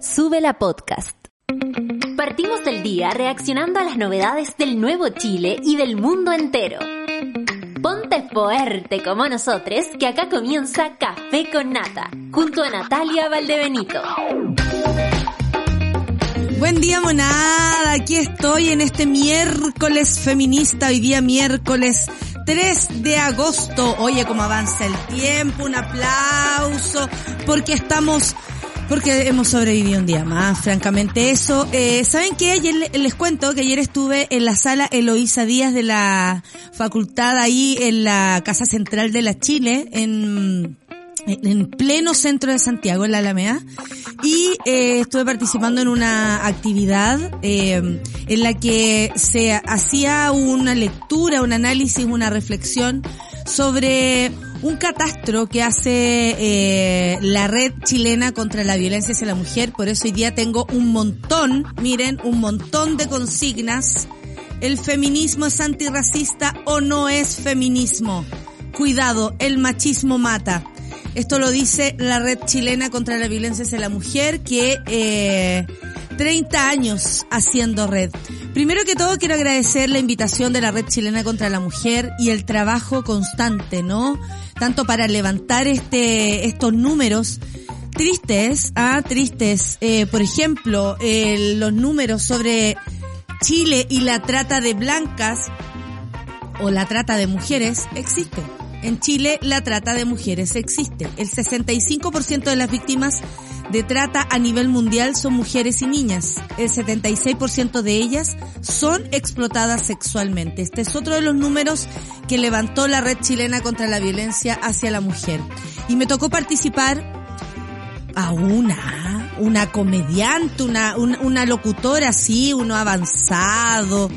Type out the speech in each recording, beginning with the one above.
Sube la podcast. Partimos el día reaccionando a las novedades del nuevo Chile y del mundo entero. Ponte fuerte como nosotros, que acá comienza Café con Nata, junto a Natalia Valdebenito. Buen día, monada. Aquí estoy en este miércoles feminista, hoy día miércoles 3 de agosto. Oye, cómo avanza el tiempo, un aplauso, porque estamos porque hemos sobrevivido un día más, francamente eso. Eh, ¿Saben qué? Ayer les cuento que ayer estuve en la sala Eloísa Díaz de la facultad ahí en la Casa Central de la Chile, en en pleno centro de Santiago, en la Alameda, y eh, estuve participando en una actividad eh, en la que se hacía una lectura, un análisis, una reflexión sobre un catastro que hace eh, la red chilena contra la violencia hacia la mujer. Por eso hoy día tengo un montón, miren, un montón de consignas. ¿El feminismo es antirracista o no es feminismo? Cuidado, el machismo mata. Esto lo dice la red chilena contra la violencia hacia la mujer que eh, 30 años haciendo red. Primero que todo quiero agradecer la invitación de la Red Chilena contra la Mujer y el trabajo constante, ¿no? Tanto para levantar este, estos números tristes, ah, tristes. Eh, por ejemplo, eh, los números sobre Chile y la trata de blancas o la trata de mujeres existe. En Chile la trata de mujeres existe. El 65% de las víctimas de trata a nivel mundial son mujeres y niñas. El 76% de ellas son explotadas sexualmente. Este es otro de los números que levantó la red chilena contra la violencia hacia la mujer. Y me tocó participar a una, una comediante, una, una, una locutora así, uno avanzado,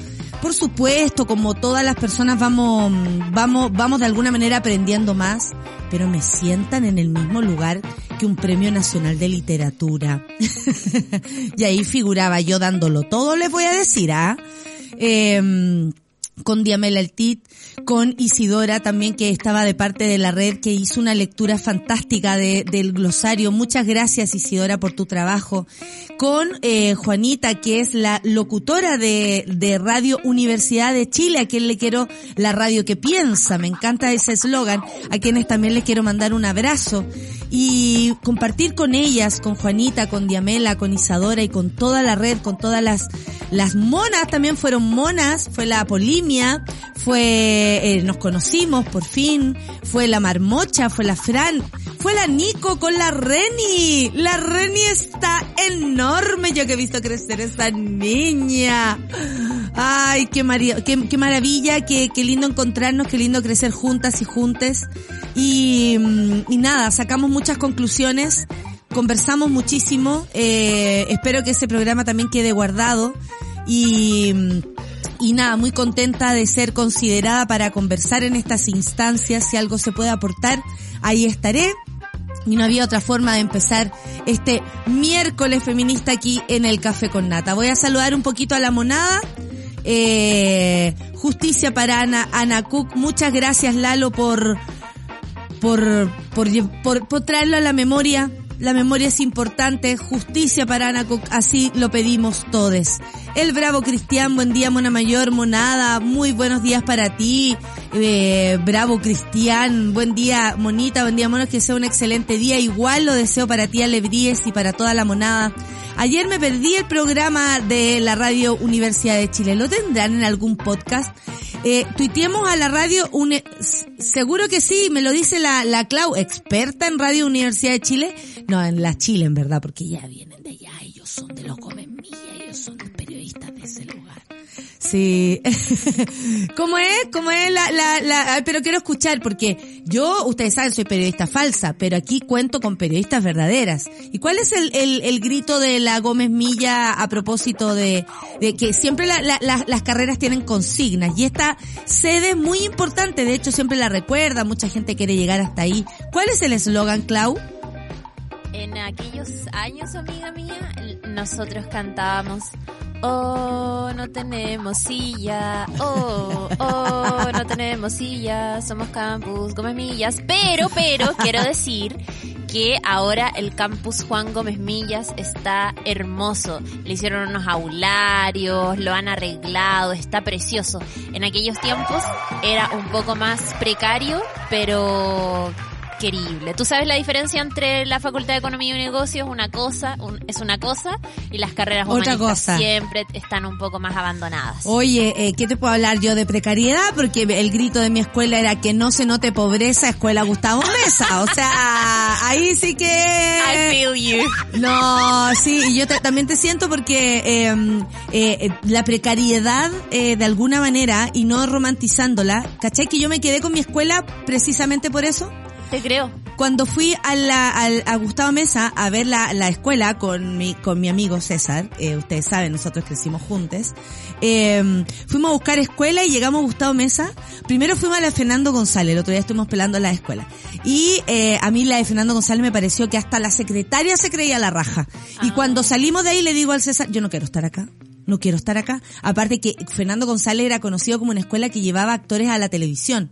por supuesto, como todas las personas vamos, vamos, vamos de alguna manera aprendiendo más, pero me sientan en el mismo lugar que un premio nacional de literatura. y ahí figuraba yo dándolo todo, les voy a decir, ¿ah? Eh, con Diamela Altit, con Isidora también que estaba de parte de la red que hizo una lectura fantástica de, del glosario. Muchas gracias Isidora por tu trabajo. Con eh, Juanita que es la locutora de, de Radio Universidad de Chile, a quien le quiero la radio que piensa. Me encanta ese eslogan, a quienes también les quiero mandar un abrazo y compartir con ellas, con Juanita, con Diamela, con Isadora y con toda la red, con todas las, las monas, también fueron monas, fue la Fue, eh, nos conocimos por fin, fue la Marmocha, fue la Fran, fue la Nico con la Reni, la Reni está enorme, yo que he visto crecer esa niña. Ay, qué, qué, qué maravilla, qué, qué lindo encontrarnos, qué lindo crecer juntas y juntes. Y, mm, y nada, sacamos muchas conclusiones, conversamos muchísimo, eh, espero que ese programa también quede guardado y, mm, y nada, muy contenta de ser considerada para conversar en estas instancias, si algo se puede aportar, ahí estaré. Y no había otra forma de empezar este miércoles feminista aquí en el Café con Nata. Voy a saludar un poquito a la monada. Eh, justicia para Ana, Ana Cook. Muchas gracias Lalo por, por, por, por, traerlo a la memoria. La memoria es importante. Justicia para Ana Cook. Así lo pedimos todos. El Bravo Cristian, buen día Mona Mayor, Monada, muy buenos días para ti. Eh, bravo Cristian, buen día Monita, buen día Monos, que sea un excelente día. Igual lo deseo para ti Alegríes y para toda la monada. Ayer me perdí el programa de la radio Universidad de Chile. ¿Lo tendrán en algún podcast? Eh, tuiteemos a la radio, seguro que sí, me lo dice la, la Clau, experta en radio Universidad de Chile. No, en la Chile en verdad, porque ya vienen de allá, ellos son de los Mía, ellos son periodistas de ese lugar. Sí. ¿Cómo es? ¿Cómo es la, la, la, pero quiero escuchar porque yo, ustedes saben, soy periodista falsa, pero aquí cuento con periodistas verdaderas. ¿Y cuál es el, el, el grito de la Gómez Milla a propósito de, de que siempre la, la, las carreras tienen consignas y esta sede es muy importante, de hecho siempre la recuerda, mucha gente quiere llegar hasta ahí. ¿Cuál es el eslogan, Clau? En aquellos años, amiga mía, nosotros cantábamos Oh, no tenemos silla. Oh, oh, no tenemos silla. Somos campus, come millas. Pero, pero, quiero decir que ahora el campus Juan Gómez Millas está hermoso. Le hicieron unos aularios, lo han arreglado, está precioso. En aquellos tiempos era un poco más precario, pero querible. ¿Tú sabes la diferencia entre la Facultad de Economía y Negocios? Una cosa, es una cosa, y las carreras Otra humanistas cosa. siempre están un poco más abandonadas. Oye, eh, ¿qué te puedo hablar yo de precariedad? Porque el grito de mi escuela era que no se note pobreza, escuela Gustavo Mesa. O sea, ahí sí I que... feel you. No, sí, y yo te- también te siento porque eh, eh, la precariedad eh, de alguna manera y no romantizándola, ¿cachai? Que yo me quedé con mi escuela precisamente por eso. Te creo. Cuando fui a, la, al- a Gustavo Mesa a ver la, la escuela con mi, con mi amigo César, eh, ustedes saben, nosotros crecimos juntos, eh, fuimos a buscar escuela y llegamos a Gustavo Mesa. Primero fuimos a la de Fernando González, el otro día estuvimos pelando la escuela. Y eh, a mí la de Fernando González me pareció que hasta la secretaria se creía la raja. Y Ah. cuando salimos de ahí le digo al César, yo no quiero estar acá. No quiero estar acá. Aparte que Fernando González era conocido como una escuela que llevaba actores a la televisión.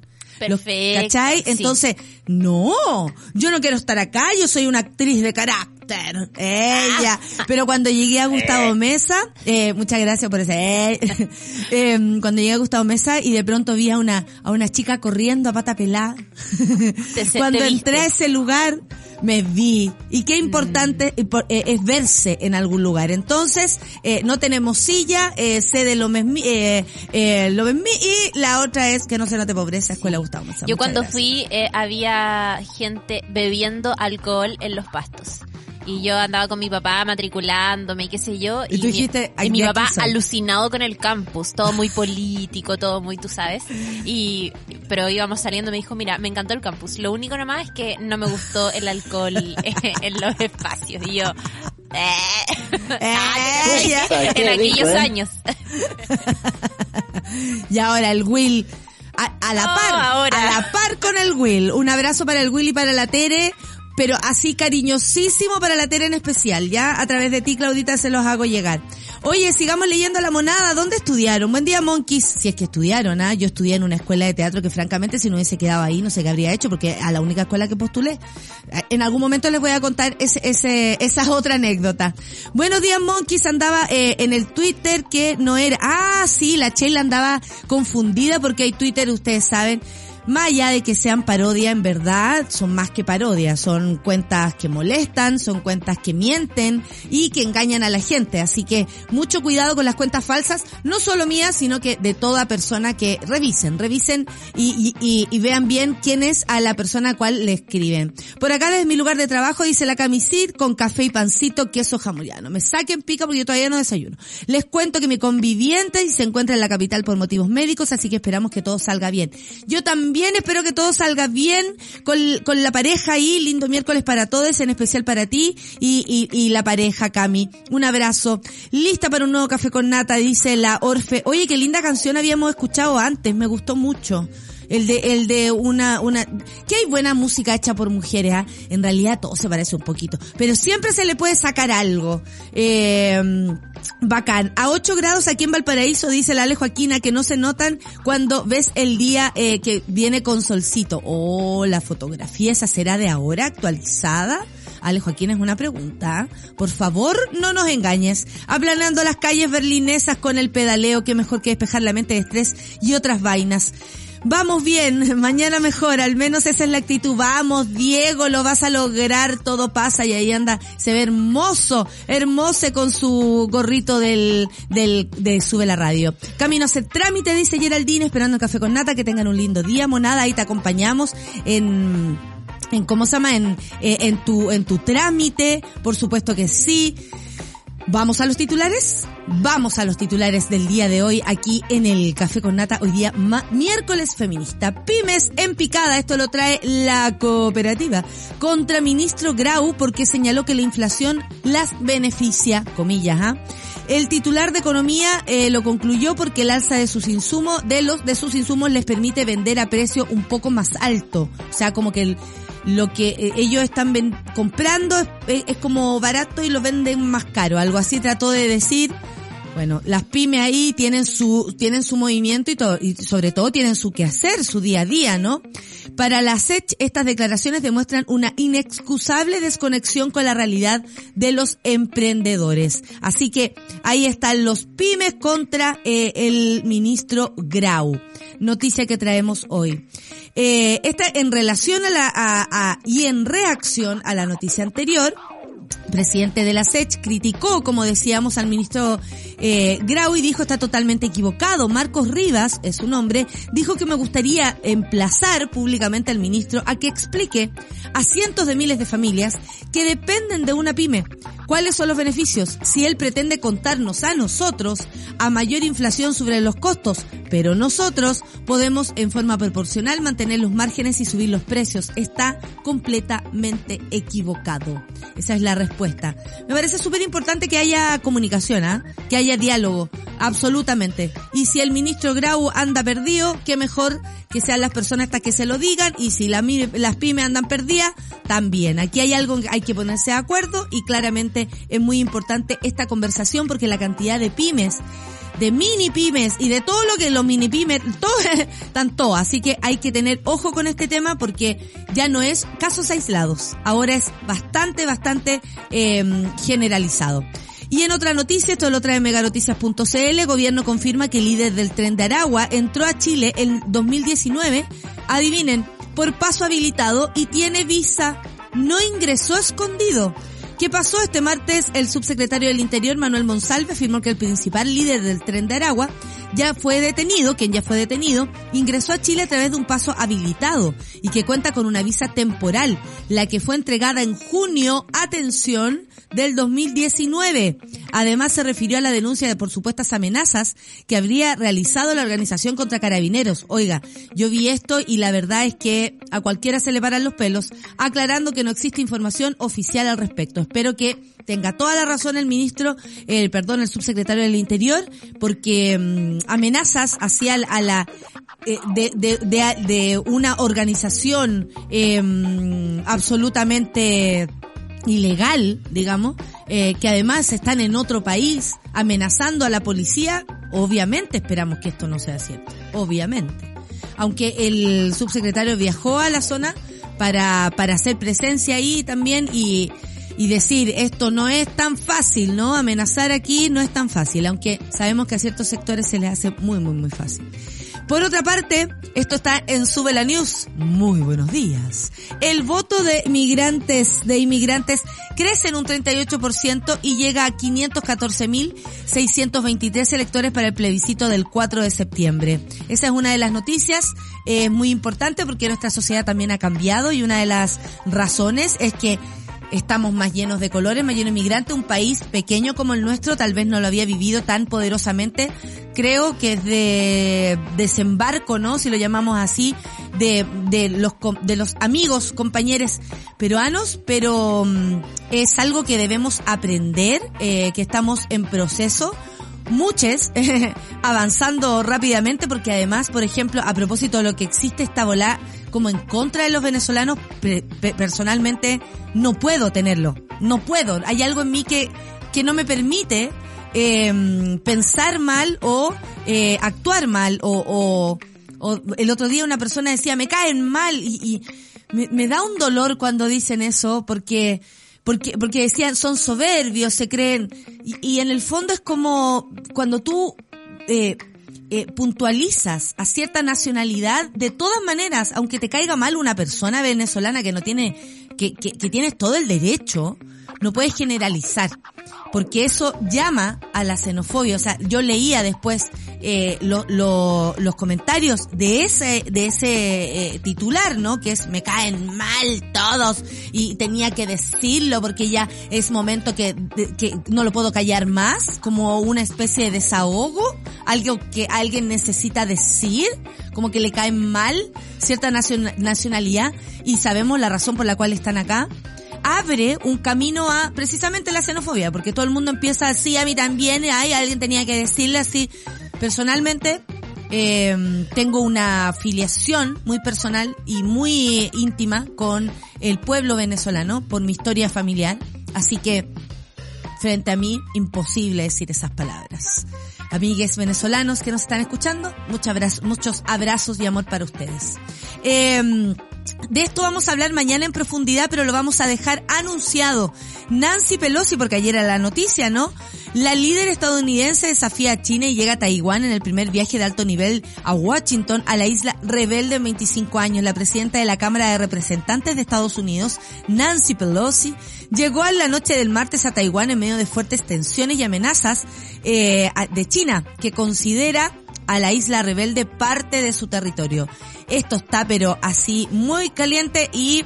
Los- Perfecto, ¿Cachai? sí. Entonces, no, yo no quiero estar acá, yo soy una actriz de carácter. Ella. Ah. Pero cuando llegué a Gustavo Mesa, eh, muchas gracias por ese. eh, eh, cuando llegué a Gustavo Mesa y de pronto vi a una, a una chica corriendo a pata pelada. Te cuando te entré a ese lugar, me vi. Y qué importante Mm. eh, eh, es verse en algún lugar. Entonces, eh, no tenemos silla, eh, sé de lo mesmi, eh, eh, lo mesmi, y la otra es que no se note pobreza, escuela Gustavo Mesa. Yo Muchas cuando gracias. fui eh, había gente bebiendo alcohol en los pastos. Y yo andaba con mi papá matriculándome y qué sé yo. Y tú mi- dijiste, y mi "De papá aquí soy". alucinado con el campus, todo muy político, todo muy, tú sabes. Y, pero íbamos saliendo y me dijo, mira, me encantó el campus. Lo único nomás es que no me gustó el alcohol en los espacios. Y yo, eh. Eh, en aquellos ¿eh? años. Y ahora el Will. A, a la Oh, par, ahora. a la par con el Will. Un abrazo para el Will y para la Tere, pero así cariñosísimo para la Tere en especial. Ya a través de ti, Claudita, se los hago llegar. Oye, sigamos leyendo la monada. ¿Dónde estudiaron? Buen día, Monkeys. Si es que estudiaron, ¿ah? Yo estudié en una escuela de teatro que francamente si no hubiese quedado ahí no sé qué habría hecho porque a la única escuela que postulé. Eh, En algún momento les voy a contar ese, ese, esa otra anécdota. Buenos días, Monkeys. Andaba eh, en el Twitter que no era... Ah, sí, la Sheila andaba confundida porque hay Twitter, ustedes saben, más allá de que sean parodia, en verdad son más que parodia, son cuentas que molestan, son cuentas que mienten y que engañan a la gente. Así que mucho cuidado con las cuentas falsas, no solo mías, sino que de toda persona que revisen, revisen y, y- y- vean bien quién es a la persona a cual le escriben. Por acá desde mi lugar de trabajo dice la camisit con café y pancito, queso jamuriano. Me saquen pica porque yo todavía no desayuno. Les cuento que mi conviviente se encuentra en la capital por motivos médicos, así que esperamos que todo salga bien. Yo también espero que todo salga bien con, con la pareja ahí. Lindo miércoles para todos, en especial para ti y, y, y la pareja, Cami. Un abrazo. Lista para un nuevo café con nata, dice la Orfe. Oye, qué linda canción habíamos escuchado antes, me gustó mucho. El de, el de una, una, que hay buena música hecha por mujeres, ¿ah? En realidad todo se parece un poquito. Pero siempre se le puede sacar algo. Eh, bacán. A 8 grados aquí en Valparaíso, dice la Ale Joaquina, que no se notan cuando ves el día eh, que viene con solcito. Oh, la fotografía esa será de ahora, actualizada. Ale Joaquín es una pregunta. Por favor, no nos engañes. Aplanando las calles berlinesas con el pedaleo, que mejor que despejar la mente de estrés y otras vainas. Vamos bien, mañana mejor, al menos esa es la actitud. Vamos, Diego, lo vas a lograr, todo pasa y ahí anda, se ve hermoso, hermoso con su gorrito del, del, de Sube la Radio. Camino a trámite, dice Geraldine, esperando café con nata, que tengan un lindo día, monada, ahí te acompañamos en, en cómo se llama, en, eh, en tu, en tu trámite, por supuesto que sí. ¿Vamos a los titulares? Vamos a los titulares del día de hoy aquí en el Café con Nata, hoy día miércoles feminista. Pymes en picada, esto lo trae la cooperativa contra ministro Grau porque señaló que la inflación las beneficia, comillas, ¿ah? El titular de economía eh, lo concluyó porque el alza de sus insumos, de los de sus insumos les permite vender a precio un poco más alto. O sea, como que el, lo que eh, ellos están comprando es- es como barato y lo venden más caro. Algo así trató de decir. Bueno, las pymes ahí tienen su, tienen su movimiento y todo, y sobre todo tienen su quehacer, su día a día, ¿no? Para la SECH, estas declaraciones demuestran una inexcusable desconexión con la realidad de los emprendedores. Así que ahí están los pymes contra eh, el ministro Grau. Noticia que traemos hoy. Eh, esta en relación a la a, a, y en reacción a la noticia anterior, presidente de la SECH criticó, como decíamos, al ministro eh, Grau y dijo está totalmente equivocado. Marcos Rivas, es su nombre, dijo que me gustaría emplazar públicamente al ministro a que explique a cientos de miles de familias que dependen de una pyme. ¿Cuáles son los beneficios? Si él pretende contarnos a nosotros a mayor inflación sobre los costos, pero nosotros podemos en forma proporcional mantener los márgenes y subir los precios. Está completamente equivocado. Esa es la respuesta. Me parece súper importante que haya comunicación, ¿ah? que haya diálogo, absolutamente. Y si el ministro Grau anda perdido, qué mejor que sean las personas hasta que se lo digan y si la, las pymes andan perdidas, también. Aquí hay algo que hay que ponerse de acuerdo y claramente es muy importante esta conversación porque la cantidad de pymes de mini pymes y de todo lo que los mini pymes, todo, tanto, así que hay que tener ojo con este tema porque ya no es casos aislados, ahora es bastante, bastante eh, generalizado. Y en otra noticia, esto lo trae meganoticias.cl, gobierno confirma que el líder del tren de Aragua entró a Chile en 2019, adivinen, por paso habilitado y tiene visa, no ingresó escondido. ¿Qué pasó? Este martes el subsecretario del Interior, Manuel Monsalve, afirmó que el principal líder del tren de Aragua ya fue detenido, quien ya fue detenido, ingresó a Chile a través de un paso habilitado y que cuenta con una visa temporal, la que fue entregada en junio, atención, del 2019. Además se refirió a la denuncia de por supuestas amenazas que habría realizado la organización contra carabineros. Oiga, yo vi esto y la verdad es que a cualquiera se le paran los pelos, aclarando que no existe información oficial al respecto. Espero que tenga toda la razón el ministro, el perdón, el subsecretario del Interior, porque mmm, amenazas hacia a la eh, de, de, de, de, una organización eh, absolutamente ilegal, digamos, eh, que además están en otro país amenazando a la policía, obviamente esperamos que esto no sea cierto, obviamente. Aunque el subsecretario viajó a la zona para, para hacer presencia ahí también y, y decir esto no es tan fácil, ¿no? Amenazar aquí no es tan fácil, aunque sabemos que a ciertos sectores se les hace muy, muy, muy fácil. Por otra parte, esto está en Sube la News. Muy buenos días. El voto de migrantes, de inmigrantes crece en un 38% y llega a 514.623 electores para el plebiscito del 4 de septiembre. Esa es una de las noticias eh, muy importante porque nuestra sociedad también ha cambiado y una de las razones es que estamos más llenos de colores, más llenos de migrantes. Un país pequeño como el nuestro tal vez no lo había vivido tan poderosamente. Creo que es de desembarco, ¿no? Si lo llamamos así, de, de los, de los amigos, compañeros peruanos, pero um, es algo que debemos aprender, eh, que estamos en proceso muchos avanzando rápidamente porque además, por ejemplo, a propósito de lo que existe esta bola como en contra de los venezolanos, personalmente no puedo tenerlo, no puedo. Hay algo en mí que, que no me permite eh, pensar mal o eh, actuar mal o, o, o, el otro día una persona decía me caen mal y, y me da un dolor cuando dicen eso porque porque, porque decían, son soberbios, se creen, y, y en el fondo es como cuando tú eh, eh, puntualizas a cierta nacionalidad, de todas maneras, aunque te caiga mal una persona venezolana que no tiene, que, que, que tienes todo el derecho, no puedes generalizar, porque eso llama a la xenofobia. O sea, yo leía después eh, lo, lo, los comentarios de ese, de ese eh, titular, ¿no? Que es me caen mal todos y tenía que decirlo porque ya es momento que, que no lo puedo callar más, como una especie de desahogo, algo que alguien necesita decir, como que le cae mal cierta nacionalidad y sabemos la razón por la cual están acá abre un camino a precisamente la xenofobia, porque todo el mundo empieza así, a mí también, ay, alguien tenía que decirle así. Personalmente, eh, tengo una afiliación muy personal y muy íntima con el pueblo venezolano por mi historia familiar, así que frente a mí, imposible decir esas palabras. Amigues venezolanos que nos están escuchando, muchos abrazos, muchos abrazos y amor para ustedes. Eh, De esto vamos a hablar mañana en profundidad, pero lo vamos a dejar anunciado. Nancy Pelosi, porque ayer era la noticia, ¿no? La líder estadounidense desafía a China y llega a Taiwán en el primer viaje de alto nivel a Washington, a la isla rebelde en 25 años. La presidenta de la Cámara de Representantes de Estados Unidos, Nancy Pelosi, llegó a la noche del martes a Taiwán en medio de fuertes tensiones y amenazas eh, de China, que considera a la isla rebelde parte de su territorio. Esto está pero así muy caliente y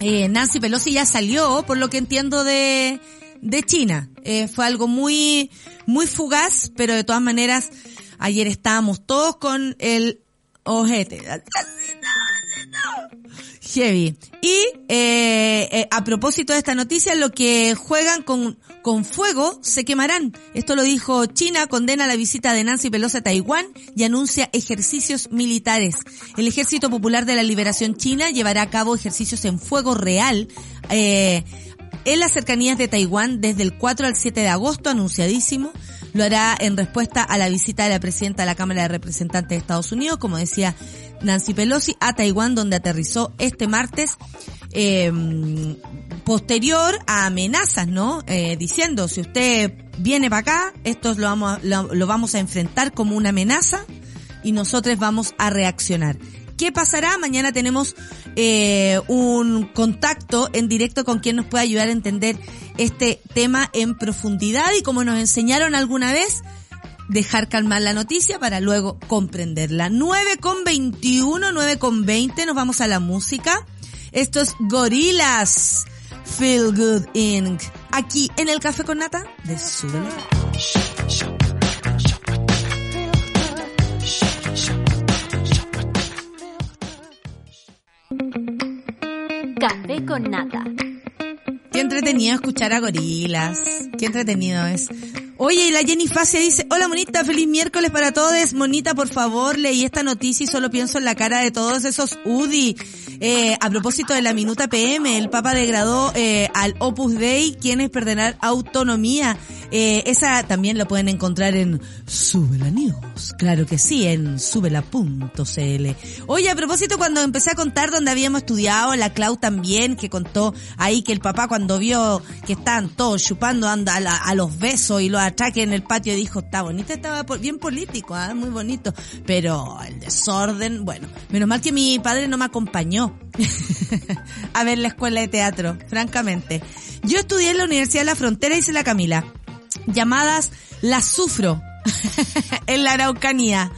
eh, Nancy Pelosi ya salió, por lo que entiendo de, de China. Eh, fue algo muy, muy fugaz, pero de todas maneras, ayer estábamos todos con el ojete. Heavy. Y eh, eh, a propósito de esta noticia, lo que juegan con, con fuego se quemarán. Esto lo dijo China, condena la visita de Nancy Pelosi a Taiwán y anuncia ejercicios militares. El Ejército Popular de la Liberación China llevará a cabo ejercicios en fuego real eh, en las cercanías de Taiwán desde el 4 al 7 de agosto, anunciadísimo. Lo hará en respuesta a la visita de la presidenta de la Cámara de Representantes de Estados Unidos, como decía Nancy Pelosi, a Taiwán, donde aterrizó este martes, eh, posterior a amenazas, ¿no? Eh, diciendo, si usted viene para acá, esto lo vamos, a, lo, lo vamos a enfrentar como una amenaza y nosotros vamos a reaccionar. ¿Qué pasará? Mañana tenemos eh, un contacto en directo con quien nos pueda ayudar a entender este tema en profundidad y como nos enseñaron alguna vez, dejar calmar la noticia para luego comprenderla. 9 con 21, 9 con 20, nos vamos a la música. Esto es Gorilas Feel Good Inc. Aquí en el Café con Nata de Súbelo. Café con nata. Qué entretenido escuchar a gorilas. Qué entretenido es. Oye, y la Jenny Facia dice, hola monita, feliz miércoles para todos. Monita, por favor, leí esta noticia y solo pienso en la cara de todos esos UDI. Eh, a propósito de la minuta PM, el Papa degradó eh, al Opus Dei, quienes perderán autonomía. Eh, esa también la pueden encontrar en Subela News. Claro que sí, en subela.cl. Oye, a propósito, cuando empecé a contar donde habíamos estudiado, la Clau también, que contó ahí que el papá cuando vio que estaban todos chupando anda a, a los besos y los atraques en el patio dijo, está bonita, estaba bien político, ah, muy bonito. Pero el desorden, bueno, menos mal que mi padre no me acompañó a ver la escuela de teatro, francamente. Yo estudié en la Universidad de la Frontera, dice la Camila llamadas Las Sufro en la Araucanía.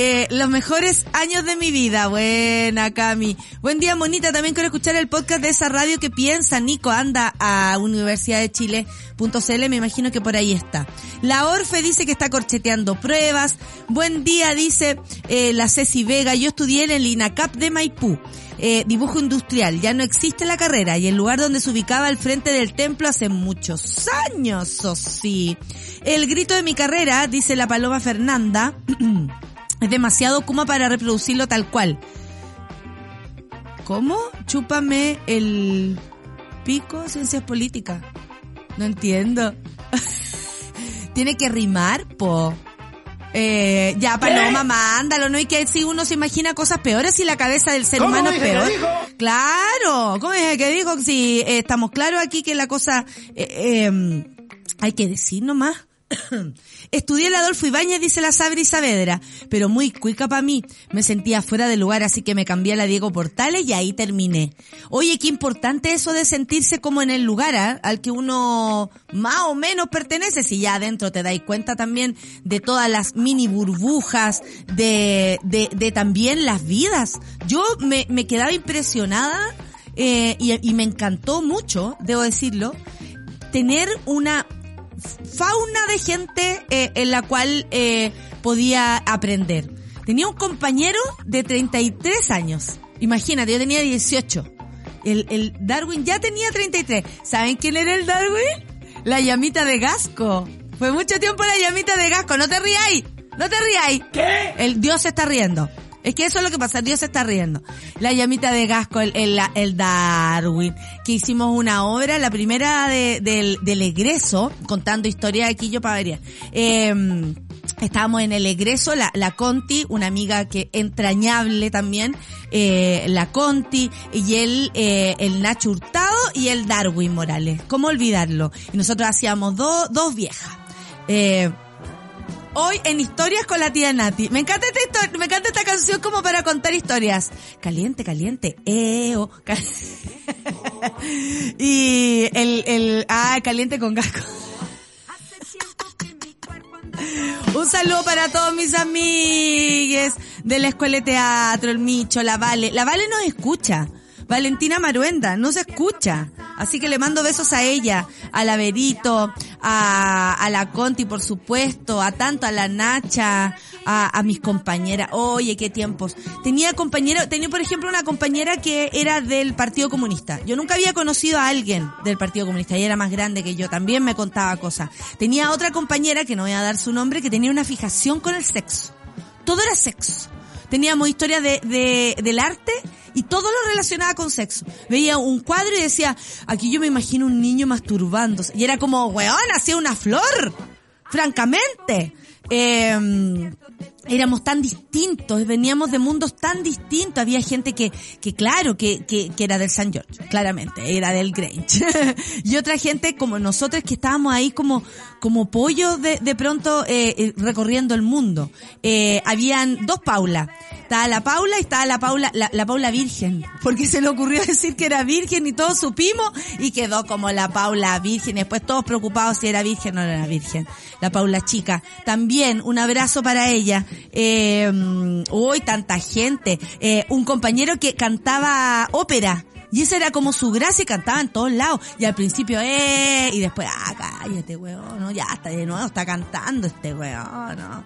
Eh, los mejores años de mi vida. Buena, Cami. Buen día, Monita. También quiero escuchar el podcast de esa radio que piensa. Nico anda a Universidad de Chile.cl. Me imagino que por ahí está. La Orfe dice que está corcheteando pruebas. Buen día, dice eh, la Ceci Vega. Yo estudié en el INACAP de Maipú. Eh, dibujo industrial. Ya no existe la carrera y el lugar donde se ubicaba al frente del templo hace muchos años, o sí. El grito de mi carrera, dice la Paloma Fernanda, es demasiado kuma para reproducirlo tal cual. ¿Cómo? Chúpame el pico, ciencias políticas. No entiendo. Tiene que rimar, po. Eh, ya, Paloma, mándalo, ¿no? Y que si uno se imagina cosas peores si la cabeza del ser ¿Cómo humano es que peor. dijo? Claro, ¿cómo es que dijo? Si eh, estamos claros aquí que la cosa, eh, eh, hay que decir nomás. Estudié el Adolfo Ibáñez, dice la Sabri Saavedra, pero muy cuica para mí. Me sentía fuera de lugar, así que me cambié a la Diego Portales y ahí terminé. Oye, qué importante eso de sentirse como en el lugar ¿ah? al que uno más o menos pertenece, si ya adentro te dais cuenta también de todas las mini burbujas, de, de, de también las vidas. Yo me, me quedaba impresionada eh, y, y me encantó mucho, debo decirlo, tener una fauna de gente eh, en la cual eh, podía aprender. Tenía un compañero de 33 años. Imagínate, yo tenía 18. El, el Darwin ya tenía 33. ¿Saben quién era el Darwin? La llamita de Gasco. Fue mucho tiempo la llamita de Gasco. No te ríais. No te ríais. ¿Qué? El Dios se está riendo. Es que eso es lo que pasa, Dios se está riendo. La llamita de Gasco, el, el, el Darwin, que hicimos una obra, la primera de, del, del egreso, contando historia aquí yo para variar. Eh, Estábamos en el egreso, la, la Conti, una amiga que entrañable también, eh, la Conti, y el, eh, el Nacho Hurtado y el Darwin Morales. ¿Cómo olvidarlo? Y nosotros hacíamos dos dos viejas. Eh, hoy en Historias con la tía Nati. Me encanta esta histo- me encanta esta canción como para contar historias. Caliente, caliente, eo. ca- y el, el, ah, caliente con gasco. Un saludo para todos mis amigues de la Escuela de Teatro, el Micho, la Vale. La Vale nos escucha. Valentina Maruenda, no se escucha. Así que le mando besos a ella, a la Verito, a, a la Conti, por supuesto, a tanto, a la Nacha, a, a mis compañeras. Oye, qué tiempos. Tenía compañero, tenía por ejemplo una compañera que era del Partido Comunista. Yo nunca había conocido a alguien del Partido Comunista. Ella era más grande que yo, también me contaba cosas. Tenía otra compañera, que no voy a dar su nombre, que tenía una fijación con el sexo. Todo era sexo. Teníamos historias de, de, del arte y todo lo relacionaba con sexo. Veía un cuadro y decía, aquí yo me imagino un niño masturbándose. Y era como, weón, hacía una flor. Francamente. Eh, éramos tan distintos, veníamos de mundos tan distintos. Había gente que, que claro, que, que, que era del San George, claramente, era del Grange. y otra gente como nosotros que estábamos ahí como, como pollos de, de pronto eh, eh, recorriendo el mundo. Eh, habían dos Paula. Estaba la Paula y estaba la Paula, la, la Paula virgen. Porque se le ocurrió decir que era virgen y todos supimos y quedó como la Paula virgen. Y después todos preocupados si era virgen o no era virgen. La Paula chica. También un abrazo para ella. Eh, uy, tanta gente. Eh, un compañero que cantaba ópera. Y esa era como su gracia y cantaba en todos lados. Y al principio, eh, y después, ah, cállate, weón, no, ya está de nuevo, está cantando este weón, no.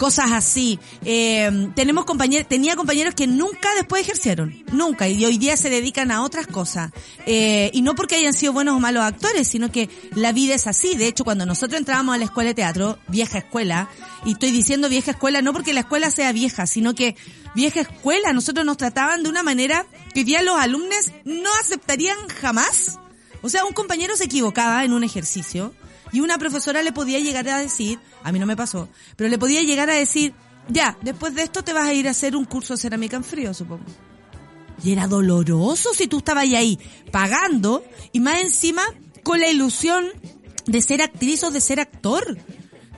Cosas así. Eh, tenemos compañeros, tenía compañeros que nunca después ejercieron. Nunca. Y hoy día se dedican a otras cosas. Eh, y no porque hayan sido buenos o malos actores, sino que la vida es así. De hecho, cuando nosotros entrábamos a la escuela de teatro, vieja escuela, y estoy diciendo vieja escuela no porque la escuela sea vieja, sino que vieja escuela, nosotros nos trataban de una manera que hoy día los alumnos no aceptarían jamás. O sea, un compañero se equivocaba en un ejercicio y una profesora le podía llegar a decir, a mí no me pasó, pero le podía llegar a decir, ya, después de esto te vas a ir a hacer un curso de cerámica en frío, supongo. Y era doloroso si tú estabas ahí pagando y más encima con la ilusión de ser actriz o de ser actor.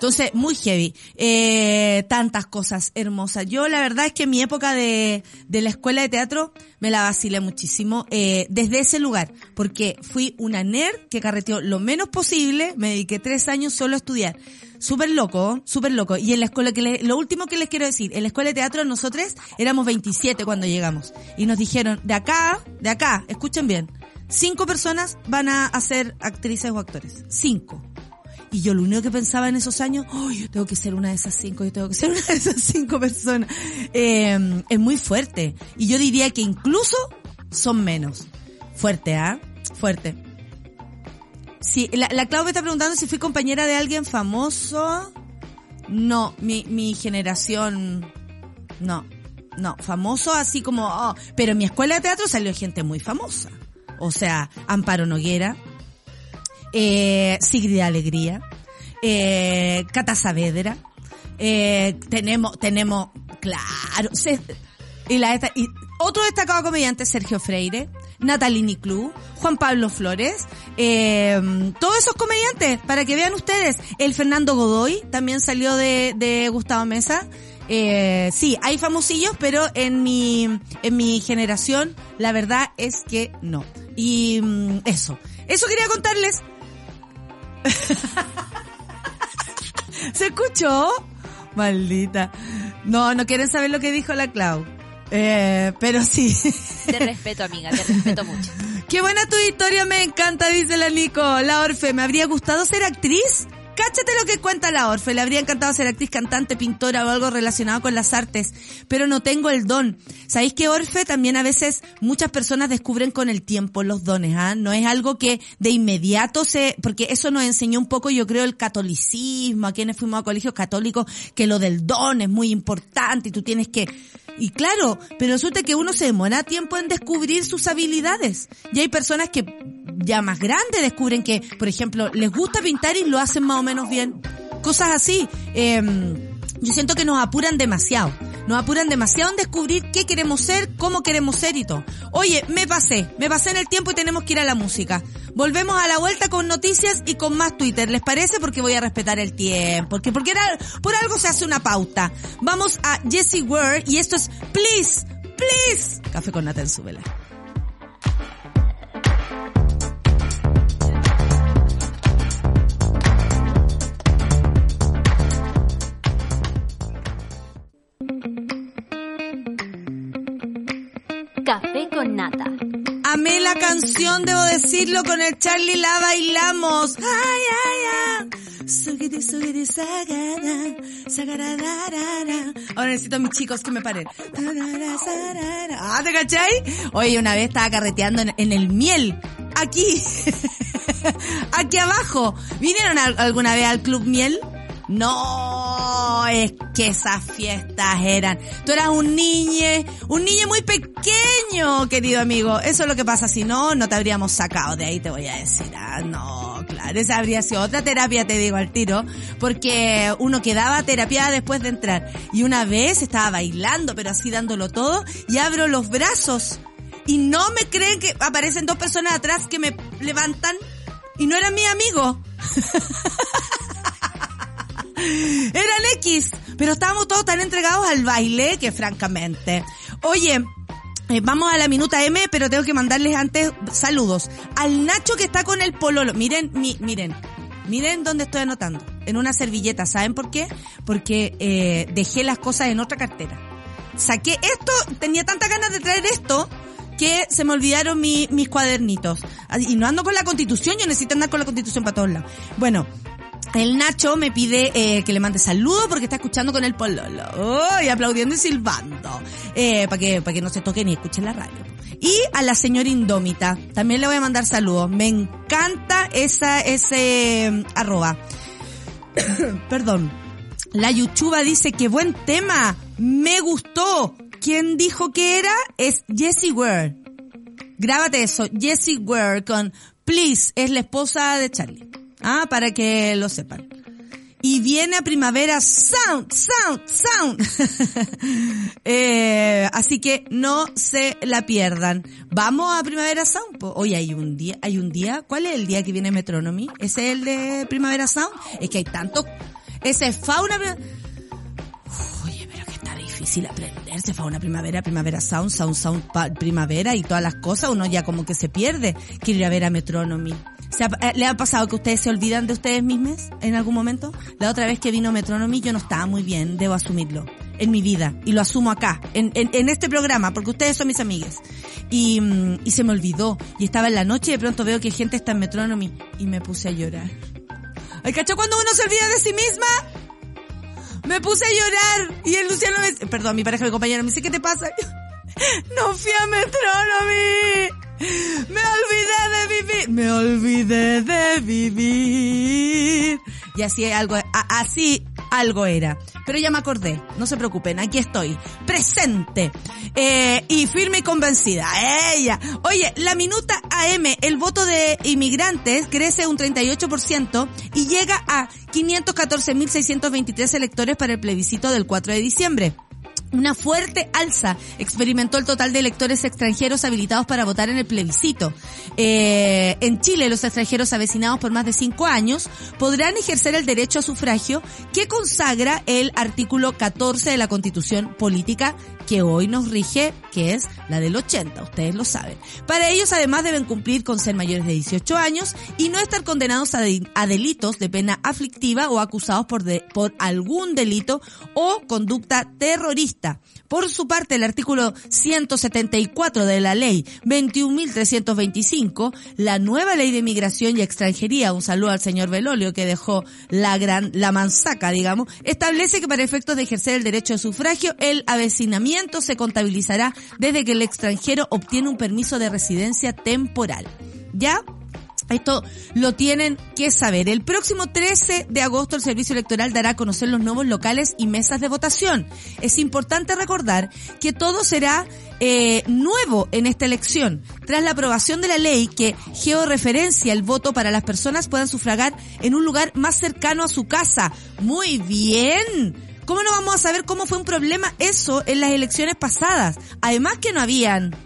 Entonces, muy heavy. Eh, tantas cosas hermosas. Yo la verdad es que mi época de, de la escuela de teatro me la vacilé muchísimo eh, desde ese lugar, porque fui una nerd que carreteó lo menos posible, me dediqué tres años solo a estudiar. Súper loco, súper loco. Y en la escuela, que le- lo último que les quiero decir, en la escuela de teatro nosotros éramos 27 cuando llegamos. Y nos dijeron, de acá, de acá, escuchen bien, cinco personas van a ser actrices o actores. Cinco. Y yo lo único que pensaba en esos años, oh, yo tengo que ser una de esas cinco, yo tengo que ser una de esas cinco personas. Eh, es muy fuerte. Y yo diría que incluso son menos. Fuerte, ¿ah? Fuerte. Sí, la, la Clau me está preguntando si fui compañera de alguien famoso. No, mi, mi generación, no, no, famoso así como, oh, pero en mi escuela de teatro salió gente muy famosa. O sea, Amparo Noguera, eh, Sigrid Alegría, eh, Cata Saavedra, eh, tenemos, tenemos, claro, y la y otro destacado comediante, Sergio Freire, Natalini Club, Juan Pablo Flores, eh, todos esos comediantes, para que vean ustedes, el Fernando Godoy también salió de, de Gustavo Mesa, eh, sí, hay famosillos, pero en mi, en mi generación, la verdad es que no. Y mm, eso, eso quería contarles. ¿Se escuchó? Maldita. No, no quieren saber lo que dijo la Clau. Eh, pero sí. Te respeto, amiga, te respeto mucho. Qué buena tu historia, me encanta, dice la Nico. La Orfe, ¿me habría gustado ser actriz? Cáchate lo que cuenta la Orfe. Le habría encantado ser actriz, cantante, pintora o algo relacionado con las artes, pero no tengo el don. ¿Sabéis que Orfe también a veces muchas personas descubren con el tiempo los dones? ¿ah? No es algo que de inmediato se, porque eso nos enseñó un poco, yo creo, el catolicismo, a quienes fuimos a colegios católicos, que lo del don es muy importante y tú tienes que, y claro, pero resulta que uno se demora tiempo en descubrir sus habilidades. Y hay personas que ya más grandes descubren que, por ejemplo, les gusta pintar y lo hacen más o menos bien. Cosas así. Eh, yo siento que nos apuran demasiado. Nos apuran demasiado en descubrir qué queremos ser, cómo queremos ser y todo. Oye, me pasé, me pasé en el tiempo y tenemos que ir a la música. Volvemos a la vuelta con noticias y con más Twitter. ¿Les parece? Porque voy a respetar el tiempo. Porque, porque era, por algo se hace una pauta. Vamos a Jessie Word y esto es Please, Please. Café con nata en su vela. Canción, debo decirlo, con el Charlie la bailamos. Ay, ay, ay. Ahora necesito a mis chicos que me paren. Ah, ¿te cachai? Oye, una vez estaba carreteando en, en el miel. Aquí. Aquí abajo. ¿Vinieron al- alguna vez al Club Miel? No, es que esas fiestas eran. Tú eras un niño, un niño muy pequeño, querido amigo. Eso es lo que pasa. Si no, no te habríamos sacado de ahí, te voy a decir. Ah, no, claro, esa habría sido otra terapia, te digo al tiro. Porque uno quedaba terapia después de entrar. Y una vez estaba bailando, pero así dándolo todo, y abro los brazos. Y no me creen que aparecen dos personas atrás que me levantan. Y no eran mis amigos. Eran X, pero estábamos todos tan entregados al baile que francamente. Oye, eh, vamos a la minuta M, pero tengo que mandarles antes saludos. Al Nacho que está con el pololo. Miren, mi, miren, miren dónde estoy anotando. En una servilleta. ¿Saben por qué? Porque eh, dejé las cosas en otra cartera. Saqué esto, tenía tantas ganas de traer esto que se me olvidaron mi- mis cuadernitos. Ah, Y no ando con la constitución, yo necesito andar con la constitución para todos lados. Bueno, el Nacho me pide eh, que le mande saludos porque está escuchando con el pololo. Y aplaudiendo y silbando. Eh, para que, para que no se toque ni escuchen la radio. Y a la señora Indómita. También le voy a mandar saludos. Me encanta esa, ese mm, arroba. Perdón. La Yuchuba dice que buen tema. Me gustó. ¿Quién dijo que era? Es Jessie Ware. Grábate eso. Jessie Ware con Please. Es la esposa de Charlie. Ah, para que lo sepan. Y viene a primavera Sound, Sound, Sound. eh, así que no se la pierdan. Vamos a primavera Sound. Oye, hay un día, hay un día. ¿Cuál es el día que viene Metronomy? ¿Ese es el de primavera Sound? Es que hay tantos. Ese es fauna. Pri- Oye, pero que está difícil aprenderse. Fauna primavera, primavera Sound, Sound, Sound primavera y todas las cosas. Uno ya como que se pierde. Quiero ver a Metronomy. ¿Se ha- eh, ¿Le ha pasado que ustedes se olvidan de ustedes mismos en algún momento? La otra vez que vino Metronomy yo no estaba muy bien, debo asumirlo, en mi vida. Y lo asumo acá, en, en, este programa, porque ustedes son mis amigues. Y, mm, y se me olvidó. Y estaba en la noche y de pronto veo que gente está en Metronomy. Y me puse a llorar. ¿Ay, cachó cuando uno se olvida de sí misma? Me puse a llorar. Y el Luciano me... Perdón, mi pareja, mi compañero me dice, ¿qué te pasa? No fui a Metronomy. Me olvidé de vivir. Me olvidé de vivir. Y así algo, así algo era. Pero ya me acordé. No se preocupen, aquí estoy. Presente. Eh, y firme y convencida. Ella. Oye, la minuta AM, el voto de inmigrantes crece un 38% y llega a 514.623 electores para el plebiscito del 4 de diciembre. Una fuerte alza experimentó el total de electores extranjeros habilitados para votar en el plebiscito. Eh, en Chile, los extranjeros avecinados por más de cinco años podrán ejercer el derecho a sufragio que consagra el artículo 14 de la Constitución Política que hoy nos rige, que es la del 80, ustedes lo saben. Para ellos, además, deben cumplir con ser mayores de 18 años y no estar condenados a, a delitos de pena aflictiva o acusados por, de- por algún delito o conducta terrorista. Por su parte, el artículo 174 de la ley 21.325, la nueva ley de migración y extranjería, un saludo al señor Belolio que dejó la gran, la mansaca, digamos, establece que para efectos de ejercer el derecho de sufragio, el avecinamiento se contabilizará desde que el extranjero obtiene un permiso de residencia temporal. ¿Ya? Esto lo tienen que saber. El próximo 13 de agosto el Servicio Electoral dará a conocer los nuevos locales y mesas de votación. Es importante recordar que todo será eh, nuevo en esta elección. Tras la aprobación de la ley que georreferencia el voto para las personas puedan sufragar en un lugar más cercano a su casa. Muy bien. ¿Cómo no vamos a saber cómo fue un problema eso en las elecciones pasadas? Además que no habían,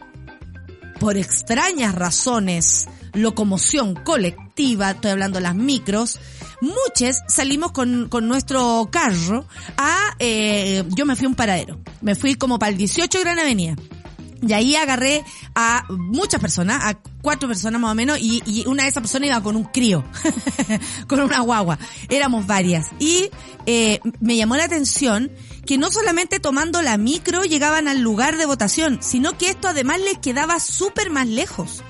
por extrañas razones, locomoción colectiva, estoy hablando de las micros, muchos salimos con, con nuestro carro a, eh, yo me fui a un paradero, me fui como para el 18 Gran Avenida. Y ahí agarré a muchas personas, a cuatro personas más o menos, y, y una de esas personas iba con un crío, con una guagua. Éramos varias. Y eh, me llamó la atención que no solamente tomando la micro llegaban al lugar de votación, sino que esto además les quedaba súper más lejos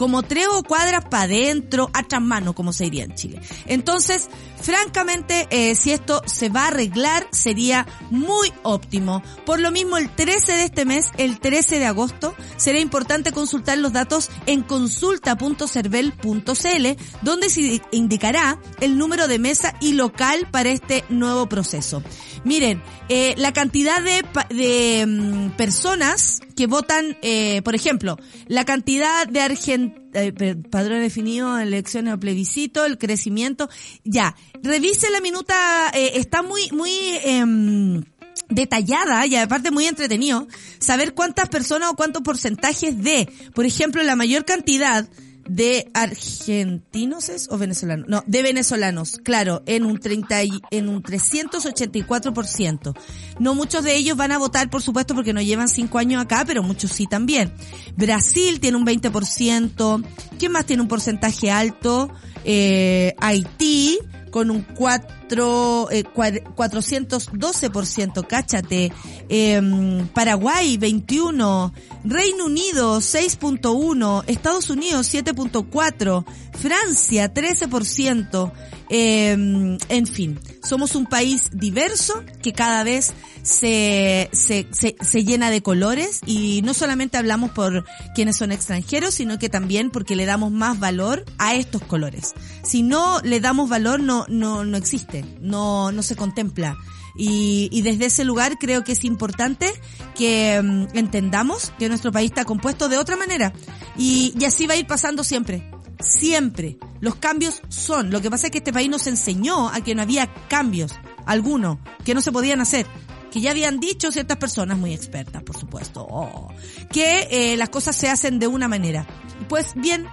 como tres o cuadras para adentro, atrás mano, como se diría en Chile. Entonces, francamente, eh, si esto se va a arreglar, sería muy óptimo. Por lo mismo, el 13 de este mes, el 13 de agosto, será importante consultar los datos en consulta.cervel.cl, donde se indicará el número de mesa y local para este nuevo proceso. Miren, eh, la cantidad de, de mm, personas que votan, eh, por ejemplo, la cantidad de argentinos, eh, padrón definido, elecciones o plebiscito, el crecimiento, ya, revise la minuta, eh, está muy, muy, eh, detallada y aparte muy entretenido saber cuántas personas o cuántos porcentajes de, por ejemplo, la mayor cantidad de argentinos es o venezolanos no de venezolanos claro en un 30 y, en un 384% no muchos de ellos van a votar por supuesto porque no llevan cinco años acá pero muchos sí también. Brasil tiene un 20% quién más tiene un porcentaje alto eh, Haití con un 4, eh, 412%, cáchate. Eh, Paraguay 21, Reino Unido 6.1, Estados Unidos 7.4, Francia 13%, eh, en fin, somos un país diverso que cada vez se, se, se, se, llena de colores y no solamente hablamos por quienes son extranjeros, sino que también porque le damos más valor a estos colores. Si no le damos valor, no, no, no existe, no, no se contempla. Y, desde ese lugar creo que es importante que um, entendamos que nuestro país está compuesto de otra manera. Y, y así va a ir pasando siempre. Siempre. Los cambios son. Lo que pasa es que este país nos enseñó a que no había cambios, algunos, que no se podían hacer que ya habían dicho ciertas personas muy expertas, por supuesto, oh, que eh, las cosas se hacen de una manera. Pues bien,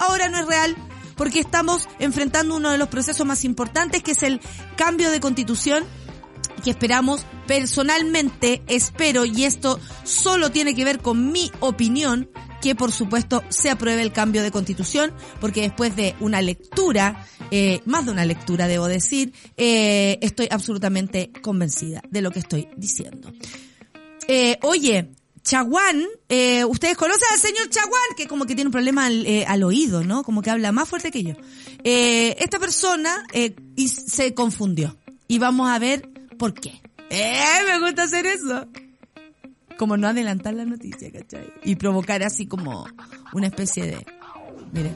ahora no es real porque estamos enfrentando uno de los procesos más importantes que es el cambio de constitución que esperamos personalmente, espero, y esto solo tiene que ver con mi opinión, que por supuesto se apruebe el cambio de constitución, porque después de una lectura, eh, más de una lectura debo decir, eh, estoy absolutamente convencida de lo que estoy diciendo. Eh, oye, Chaguán, eh, ustedes conocen al señor Chaguán, que como que tiene un problema al, eh, al, oído, ¿no? Como que habla más fuerte que yo. Eh, esta persona y se confundió. Y vamos a ver por qué. ¡Eh! Me gusta hacer eso como no adelantar la noticia, ¿cachai? Y provocar así como una especie de... Mire.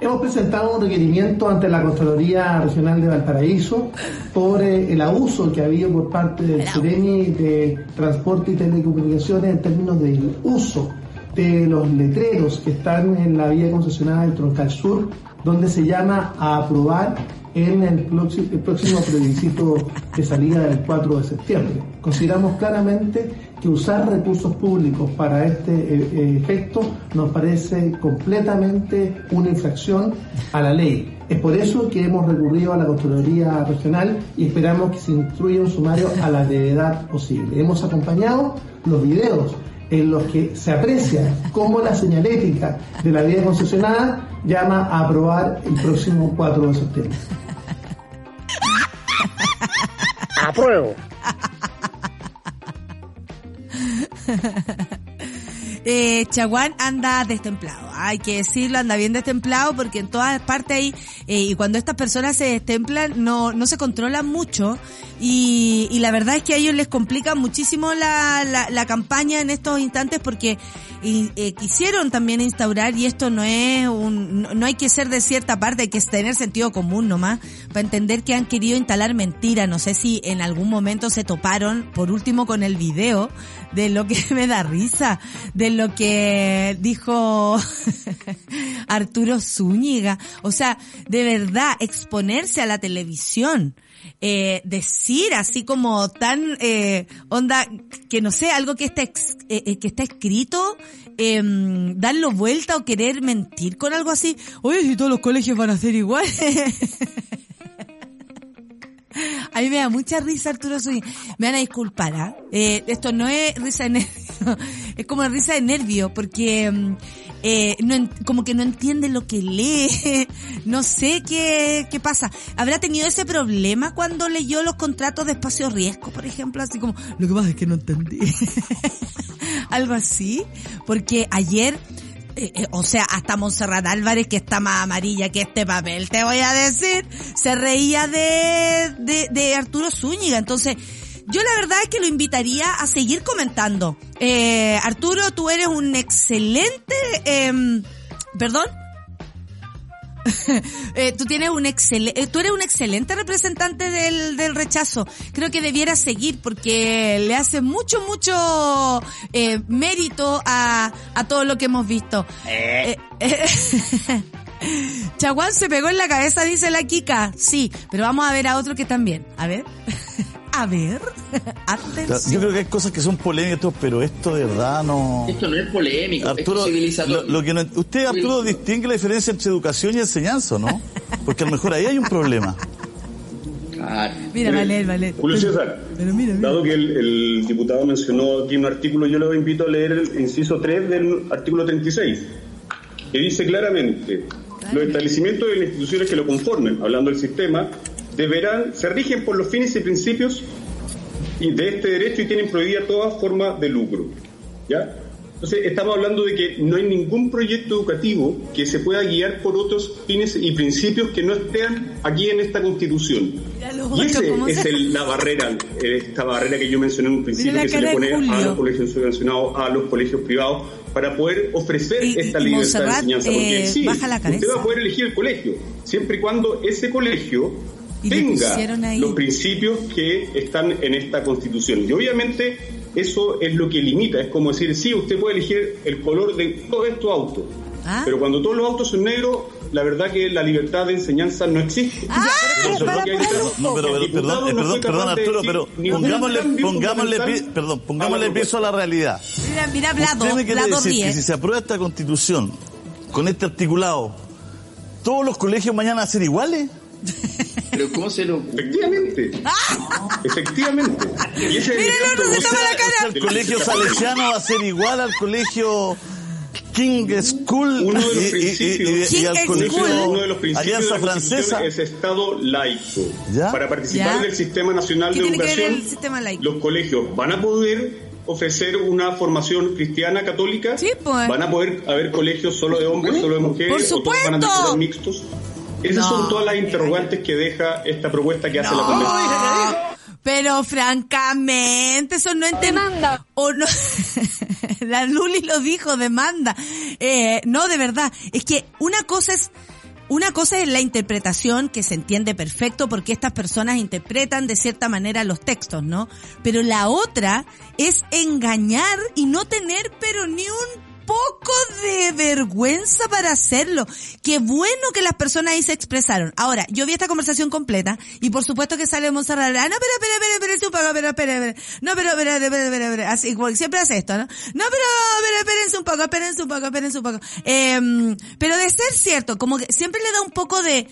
Hemos presentado un requerimiento ante la Contraloría Regional de Valparaíso por eh, el abuso que ha habido por parte del Sereni de Transporte y Telecomunicaciones en términos del uso de los letreros que están en la vía concesionada del Troncal Sur, donde se llama a aprobar en el, próximo, plebiscito de salida del 4 de septiembre. Consideramos claramente que usar recursos públicos para este eh, efecto nos parece completamente una infracción a la ley. Es por eso que hemos recurrido a la Contraloría Regional y esperamos que se instruya un sumario a la brevedad posible. Hemos acompañado los videos en los que se aprecia cómo la señalética de la vía concesionada llama a aprobar el próximo 4 de septiembre. Apruebo. eh, Chaguán anda destemplado. Hay que decirlo, anda bien destemplado porque en todas partes hay, eh, y cuando estas personas se destemplan, no, no se controlan mucho. Y, y la verdad es que a ellos les complica muchísimo la, la, la campaña en estos instantes porque eh, quisieron también instaurar, y esto no es un, no, no, hay que ser de cierta parte, hay que tener sentido común nomás, para entender que han querido instalar mentiras. No sé si en algún momento se toparon, por último, con el video de lo que me da risa, de lo que dijo Arturo Zúñiga. O sea, de verdad, exponerse a la televisión. Eh, decir así como tan eh, onda que no sé algo que está ex- eh, eh, que está escrito eh, darlo vuelta o querer mentir con algo así oye si todos los colegios van a ser iguales A mí me da mucha risa Arturo Zúñiga. Me van a disculpar, ¿ah? Eh, esto no es risa de nervio, es como risa de nervio, porque mm, eh, no como que no entiende lo que lee, no sé qué, qué pasa. ¿Habrá tenido ese problema cuando leyó los contratos de espacio riesgo, por ejemplo? Así como, lo que pasa es que no entendí. Algo así, porque ayer eh, eh, o sea, hasta Montserrat Álvarez, que está más amarilla que este papel, te voy a decir, se reía de, de, de Arturo Zúñiga. Entonces, yo la verdad es que lo invitaría a seguir comentando. Eh, Arturo, tú eres un excelente, em, perdón, eh, tú tienes un excelente, tú eres un excelente representante del, del rechazo. Creo que debieras seguir porque le hace mucho, mucho eh, mérito a, a todo lo que hemos visto. Eh, eh, Chaguán se pegó en la cabeza, dice la Kika. Sí, pero vamos a ver a otro que también. A ver. A ver. Atención. Yo creo que hay cosas que son polémicas, pero esto de verdad no... Esto no es polémico, Arturo, es lo, civilizatorio. lo que no, usted, Arturo, distingue la diferencia entre educación y enseñanza, ¿no? Porque a lo mejor ahí hay un problema. Claro. Mira, Valer, Valer. Julio César, Pero mira, mira. dado que el, el diputado mencionó aquí un artículo, yo le invito a leer el inciso 3 del artículo 36, que dice claramente, los establecimientos y las instituciones que lo conformen, hablando del sistema, deberán, se rigen por los fines y principios de este derecho y tienen prohibida toda forma de lucro. ¿Ya? Entonces, estamos hablando de que no hay ningún proyecto educativo que se pueda guiar por otros fines y principios que no estén aquí en esta Constitución. Y esa es el- la barrera, eh, esta barrera que yo mencioné en un principio, que se le pone a los colegios subvencionados, a los colegios privados, para poder ofrecer Y- esta libertad de enseñanza. Porque eh, sí, baja la usted va a poder elegir el colegio, siempre y cuando ese colegio tenga los principios que están en esta constitución. Y obviamente eso es lo que limita, es como decir, sí, usted puede elegir el color de todos estos autos, Ah. pero cuando todos los autos son negros, la verdad que la libertad de enseñanza no existe. Ah. No, pero, perdón, eh, perdón, perdón, Arturo, pero pongámosle, pongámosle, pi- perdón, a pongámosle la piso a la realidad. Mira, mira, Blado, Usted me quiere Blado decir ríe. que si se aprueba esta constitución con este articulado, ¿todos los colegios mañana van a ser iguales? Pero ¿cómo se lo Efectivamente. Efectivamente. Y ese Mira, el otro se tapa la cara. O sea, el colegio salesiano va a ser igual al colegio King School Uno de los y- y- y- principios, y, y King al School. colegio uno de los principios Alianza de la Constitución Francesa. es Estado laico. ¿Ya? Para participar ¿Ya? del Sistema Nacional ¿Qué de tiene que ver Educación, el sistema laico? los colegios van a poder ofrecer una formación cristiana católica, Sí, pues. van a poder haber colegios solo de hombres, solo de mujeres, Por o todos van a supuesto. ser mixtos. Esas No. son todas las interrogantes que deja esta propuesta que hace la Convención. No, pero francamente, eso no entiendo. Demanda. O no, la Luli lo dijo, demanda. Eh, no, de verdad, es que una cosa es, una cosa es la interpretación que se entiende perfecto porque estas personas interpretan de cierta manera los textos, ¿no? Pero la otra es engañar y no tener pero ni un poco de vergüenza para hacerlo. Qué bueno que las personas ahí se expresaron. Ahora, yo vi esta conversación completa y por supuesto que sale Monserrat. Ah, no, espera, espera, un poco, espera, espera, espera. No, pero, espera, espera, espera, espera. Así, siempre hace esto, ¿no? No, pero, espera, espérense un poco, espérense un poco, espérense un poco. Eh, pero de ser cierto, como que siempre le da un poco de,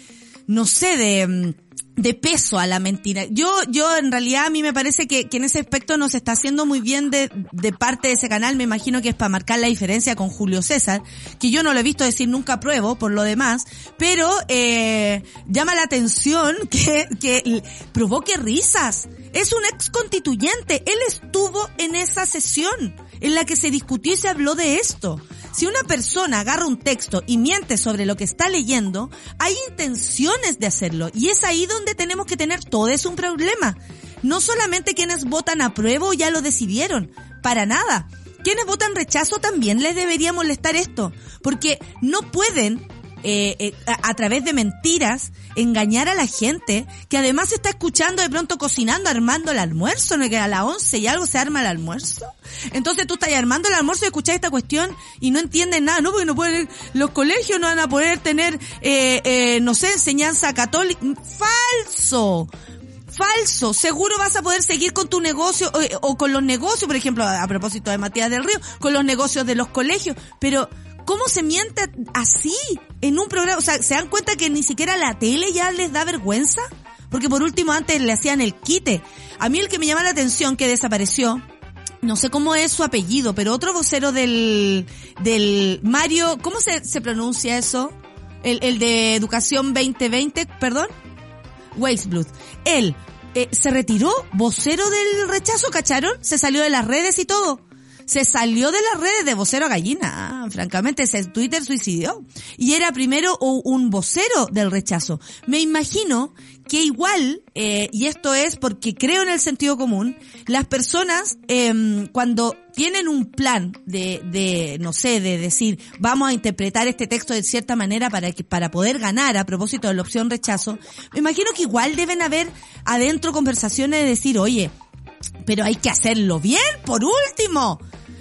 no sé, de, mm, de peso a la mentira. Yo, yo en realidad a mí me parece que, que en ese aspecto nos está haciendo muy bien de, de parte de ese canal. Me imagino que es para marcar la diferencia con Julio César, que yo no lo he visto decir nunca pruebo por lo demás, pero eh, llama la atención que, que provoque risas. Es un ex constituyente. Él estuvo en esa sesión en la que se discutió y se habló de esto. Si una persona agarra un texto y miente sobre lo que está leyendo, hay intenciones de hacerlo. Y es ahí donde tenemos que tener todo es un problema. No solamente quienes votan apruebo ya lo decidieron. Para nada. Quienes votan rechazo también les debería molestar esto. Porque no pueden eh, eh, a, través de mentiras, engañar a la gente, que además está escuchando de pronto cocinando, armando el almuerzo, ¿no? que a las 11 y algo se arma el almuerzo. Entonces tú estás armando el almuerzo y escuchas esta cuestión y no entiendes nada, ¿no? Porque no pueden, los colegios no van a poder tener, eh, eh, no sé, enseñanza católica. Falso falso. Seguro vas a poder seguir con tu negocio o, o, con los negocios, por ejemplo, a propósito de Matías del Río, con los negocios de los colegios. Pero, ¿cómo se miente así en un programa? O sea, ¿se dan cuenta que ni siquiera la tele ya les da vergüenza? Porque por último antes le hacían el quite. A mí el que me llama la atención que desapareció, no sé cómo es su apellido, pero otro vocero del, del Mario, ¿cómo se, se pronuncia eso? El, el de Educación 2020, perdón. Weisblut. Él eh, se retiró, vocero del rechazo, ¿cacharon? Se salió de las redes y todo. Se salió de las redes de vocero a gallina. Francamente, ese Twitter suicidió. Y era primero un vocero del rechazo. Me imagino que igual, eh, y esto es porque creo en el sentido común, las personas eh, cuando tienen un plan de, de, no sé, de decir, vamos a interpretar este texto de cierta manera para que, para poder ganar a propósito de la opción rechazo, me imagino que igual deben haber adentro conversaciones de decir, oye, pero hay que hacerlo bien, por último.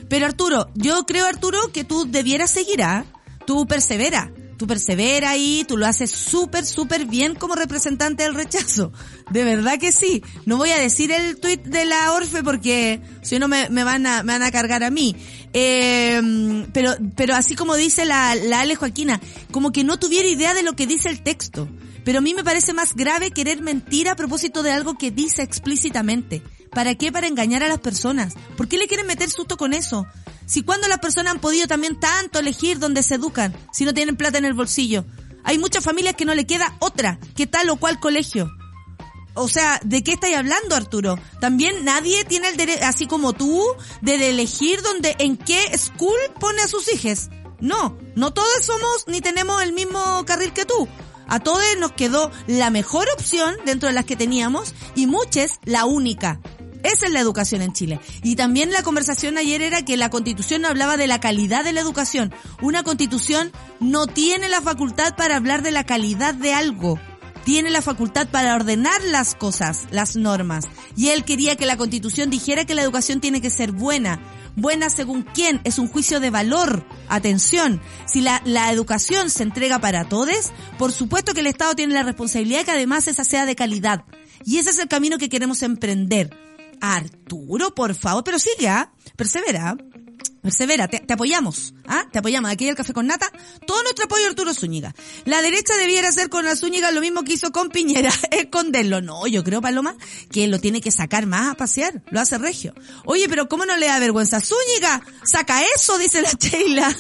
Pero Arturo, yo creo Arturo que tú debieras seguir, ¿ah? Tú persevera tú perseveras ahí, tú lo haces súper, súper bien como representante del rechazo. De verdad que sí. No voy a decir el tuit de la Orfe porque si no me, me, van a, me van a cargar a mí. Eh, pero, pero así como dice la, la Ale Joaquina, como que no tuviera idea de lo que dice el texto. Pero a mí me parece más grave querer mentir a propósito de algo que dice explícitamente. ¿Para qué? Para engañar a las personas. ¿Por qué le quieren meter susto con eso? Si cuando las personas han podido también tanto elegir dónde se educan, si no tienen plata en el bolsillo. Hay muchas familias que no le queda otra que tal o cual colegio. O sea, ¿de qué estáis hablando, Arturo? También nadie tiene el derecho, así como tú, de elegir dónde, en qué school pone a sus hijos. No, no todos somos ni tenemos el mismo carril que tú. A todos nos quedó la mejor opción dentro de las que teníamos y muchas la única. Esa es la educación en Chile. Y también la conversación ayer era que la constitución no hablaba de la calidad de la educación. Una constitución no tiene la facultad para hablar de la calidad de algo. Tiene la facultad para ordenar las cosas, las normas. Y él quería que la constitución dijera que la educación tiene que ser buena. Buena según quién, es un juicio de valor. Atención, si la, la educación se entrega para todos, por supuesto que el Estado tiene la responsabilidad que además esa sea de calidad. Y ese es el camino que queremos emprender. Arturo, por favor, pero sigue, ¿ah? Persevera. Persevera, te, apoyamos, ¿ah? Te apoyamos. Aquí el café con nata, todo nuestro apoyo a Arturo Zúñiga. La derecha debiera hacer con la Zúñiga lo mismo que hizo con Piñera, esconderlo. No, yo creo, Paloma, que lo tiene que sacar más a pasear. Lo hace regio. Oye, pero ¿cómo no le da vergüenza? Zúñiga, saca eso, dice la Sheila.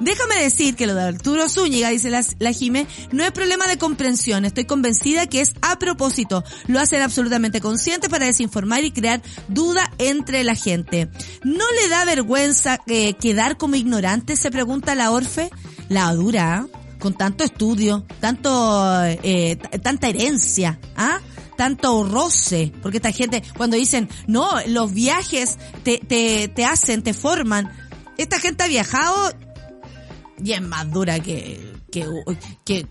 Déjame decir que lo de Arturo Zúñiga, dice la, la Jime, no es problema de comprensión. Estoy convencida que es a propósito. Lo hacen absolutamente consciente para desinformar y crear duda entre la gente. No le da vergüenza eh, quedar como ignorante? Se pregunta la Orfe. La dura, con tanto estudio, tanto, eh, tanta herencia, ¿ah? tanto roce, porque esta gente, cuando dicen, no, los viajes te, te, te hacen, te forman, esta gente ha viajado y es más dura que, que, que,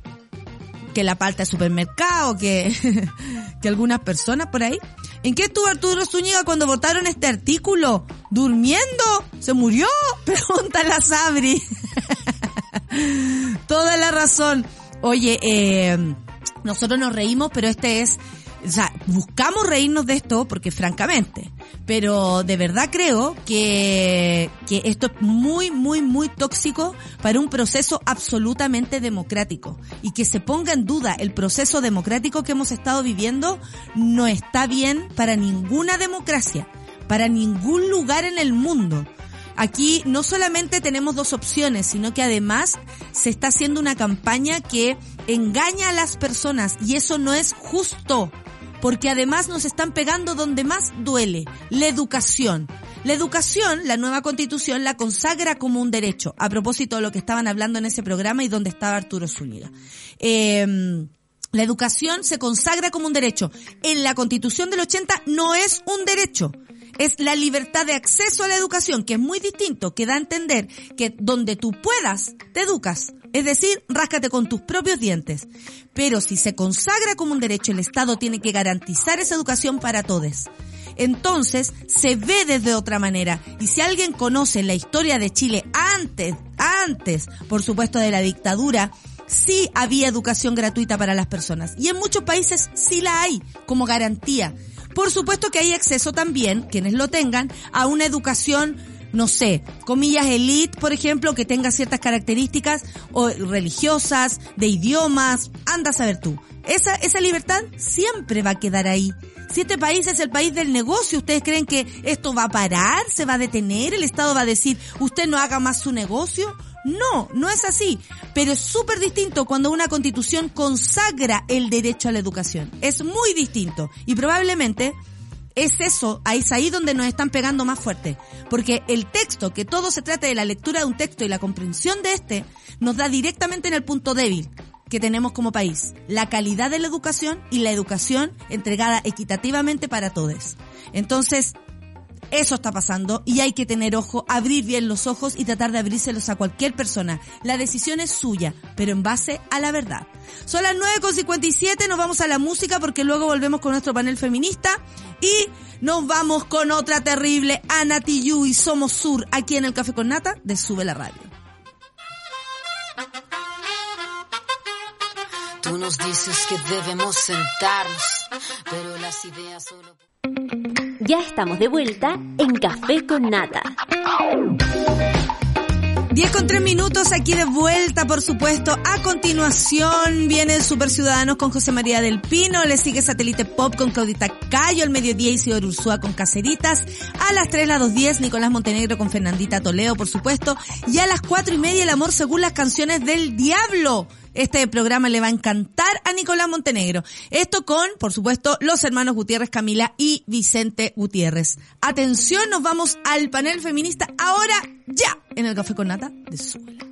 que la palta de supermercado, que, que algunas personas por ahí. ¿En qué estuvo Arturo Zúñiga cuando votaron este artículo? ¿Durmiendo? ¿Se murió? Pregunta la Sabri. Toda la razón. Oye, eh, nosotros nos reímos, pero este es o sea, buscamos reírnos de esto porque francamente, pero de verdad creo que, que esto es muy, muy, muy tóxico para un proceso absolutamente democrático y que se ponga en duda el proceso democrático que hemos estado viviendo no está bien para ninguna democracia, para ningún lugar en el mundo. Aquí no solamente tenemos dos opciones, sino que además se está haciendo una campaña que engaña a las personas y eso no es justo porque además nos están pegando donde más duele, la educación. La educación, la nueva constitución, la consagra como un derecho, a propósito de lo que estaban hablando en ese programa y donde estaba Arturo Zúñiga. Eh, la educación se consagra como un derecho. En la constitución del 80 no es un derecho es la libertad de acceso a la educación, que es muy distinto, que da a entender que donde tú puedas, te educas. Es decir, ráscate con tus propios dientes. Pero si se consagra como un derecho, el Estado tiene que garantizar esa educación para todos. Entonces, se ve desde otra manera. Y si alguien conoce la historia de Chile antes, antes, por supuesto, de la dictadura, sí había educación gratuita para las personas. Y en muchos países sí la hay, como garantía. Por supuesto que hay acceso también, quienes lo tengan, a una educación no sé, comillas elite, por ejemplo, que tenga ciertas características o religiosas, de idiomas, anda a saber tú. Esa, esa libertad siempre va a quedar ahí. Si este país es el país del negocio, ¿ustedes creen que esto va a parar? ¿Se va a detener? ¿El Estado va a decir, usted no haga más su negocio? No, no es así. Pero es súper distinto cuando una constitución consagra el derecho a la educación. Es muy distinto. Y probablemente es eso, es ahí donde nos están pegando más fuerte. Porque el texto, que todo se trata de la lectura de un texto y la comprensión de este, nos da directamente en el punto débil que tenemos como país. La calidad de la educación y la educación entregada equitativamente para todos. Entonces, eso está pasando y hay que tener ojo, abrir bien los ojos y tratar de abrírselos a cualquier persona. La decisión es suya, pero en base a la verdad. Son las 9.57, nos vamos a la música porque luego volvemos con nuestro panel feminista y nos vamos con otra terrible, Ana Tiyu y Somos Sur, aquí en el Café con Nata de Sube la Radio. Tú nos dices que debemos sentarnos, pero las ideas solo... Ya estamos de vuelta en Café con Nata. 10 con 3 minutos aquí de vuelta, por supuesto. A continuación viene Super Ciudadanos con José María del Pino. Le sigue Satélite Pop con Claudita Cayo. Al mediodía Isidoro Ursúa con Caceritas. A las 3, las 2.10, Nicolás Montenegro con Fernandita Toleo, por supuesto. Y a las 4 y media, El Amor según las canciones del Diablo. Este programa le va a encantar a Nicolás Montenegro. Esto con, por supuesto, los hermanos Gutiérrez Camila y Vicente Gutiérrez. Atención, nos vamos al panel feminista ahora ya en el Café con Nata de Suela.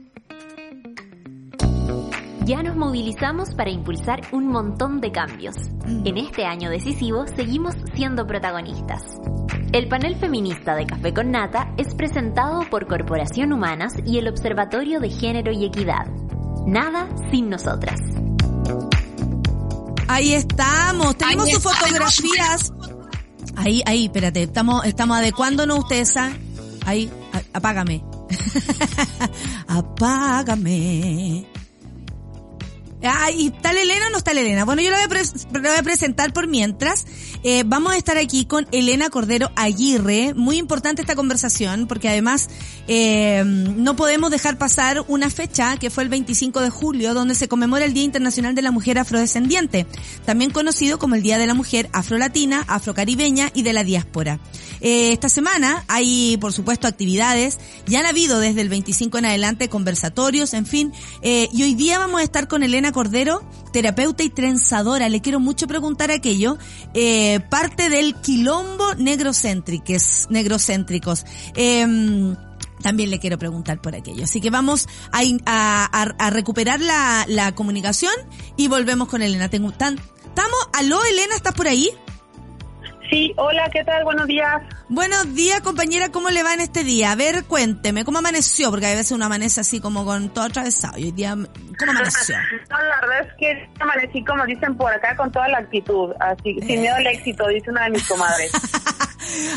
Ya nos movilizamos para impulsar un montón de cambios. En este año decisivo seguimos siendo protagonistas. El panel feminista de Café con Nata es presentado por Corporación Humanas y el Observatorio de Género y Equidad. Nada sin nosotras. Ahí estamos, tenemos sus fotografías. Ahí, ahí, espérate, estamos, estamos adecuándonos, ustedes saben. Ahí, a- apágame. apágame. Ay, ¿está la Elena o no está la Elena? Bueno, yo la voy la voy a presentar por mientras. Eh, vamos a estar aquí con Elena Cordero Aguirre. Muy importante esta conversación porque además eh, no podemos dejar pasar una fecha que fue el 25 de julio donde se conmemora el Día Internacional de la Mujer Afrodescendiente, también conocido como el Día de la Mujer Afrolatina, Afrocaribeña y de la Diáspora. Eh, esta semana hay, por supuesto, actividades. Ya han habido desde el 25 en adelante conversatorios, en fin. Eh, y hoy día vamos a estar con Elena Cordero, terapeuta y trenzadora. Le quiero mucho preguntar aquello. Eh, parte del quilombo negrocéntricos. negrocéntricos. Em, también le quiero preguntar por aquello. Así que vamos a, a- a recuperar la, la comunicación y volvemos con Elena. Tengo tan, ¿Estamos? ¿Aló, Elena? ¿Estás por ahí? Sí, hola, ¿qué tal? Buenos días. Buenos días, compañera, ¿cómo le va en este día? A ver, cuénteme, ¿cómo amaneció? Porque a veces uno amanece así como con todo atravesado. Y hoy día, ¿cómo amaneció? No, la verdad es que amanecí, como dicen por acá, con toda la actitud, así, sin miedo al éxito, dice una de mis comadres.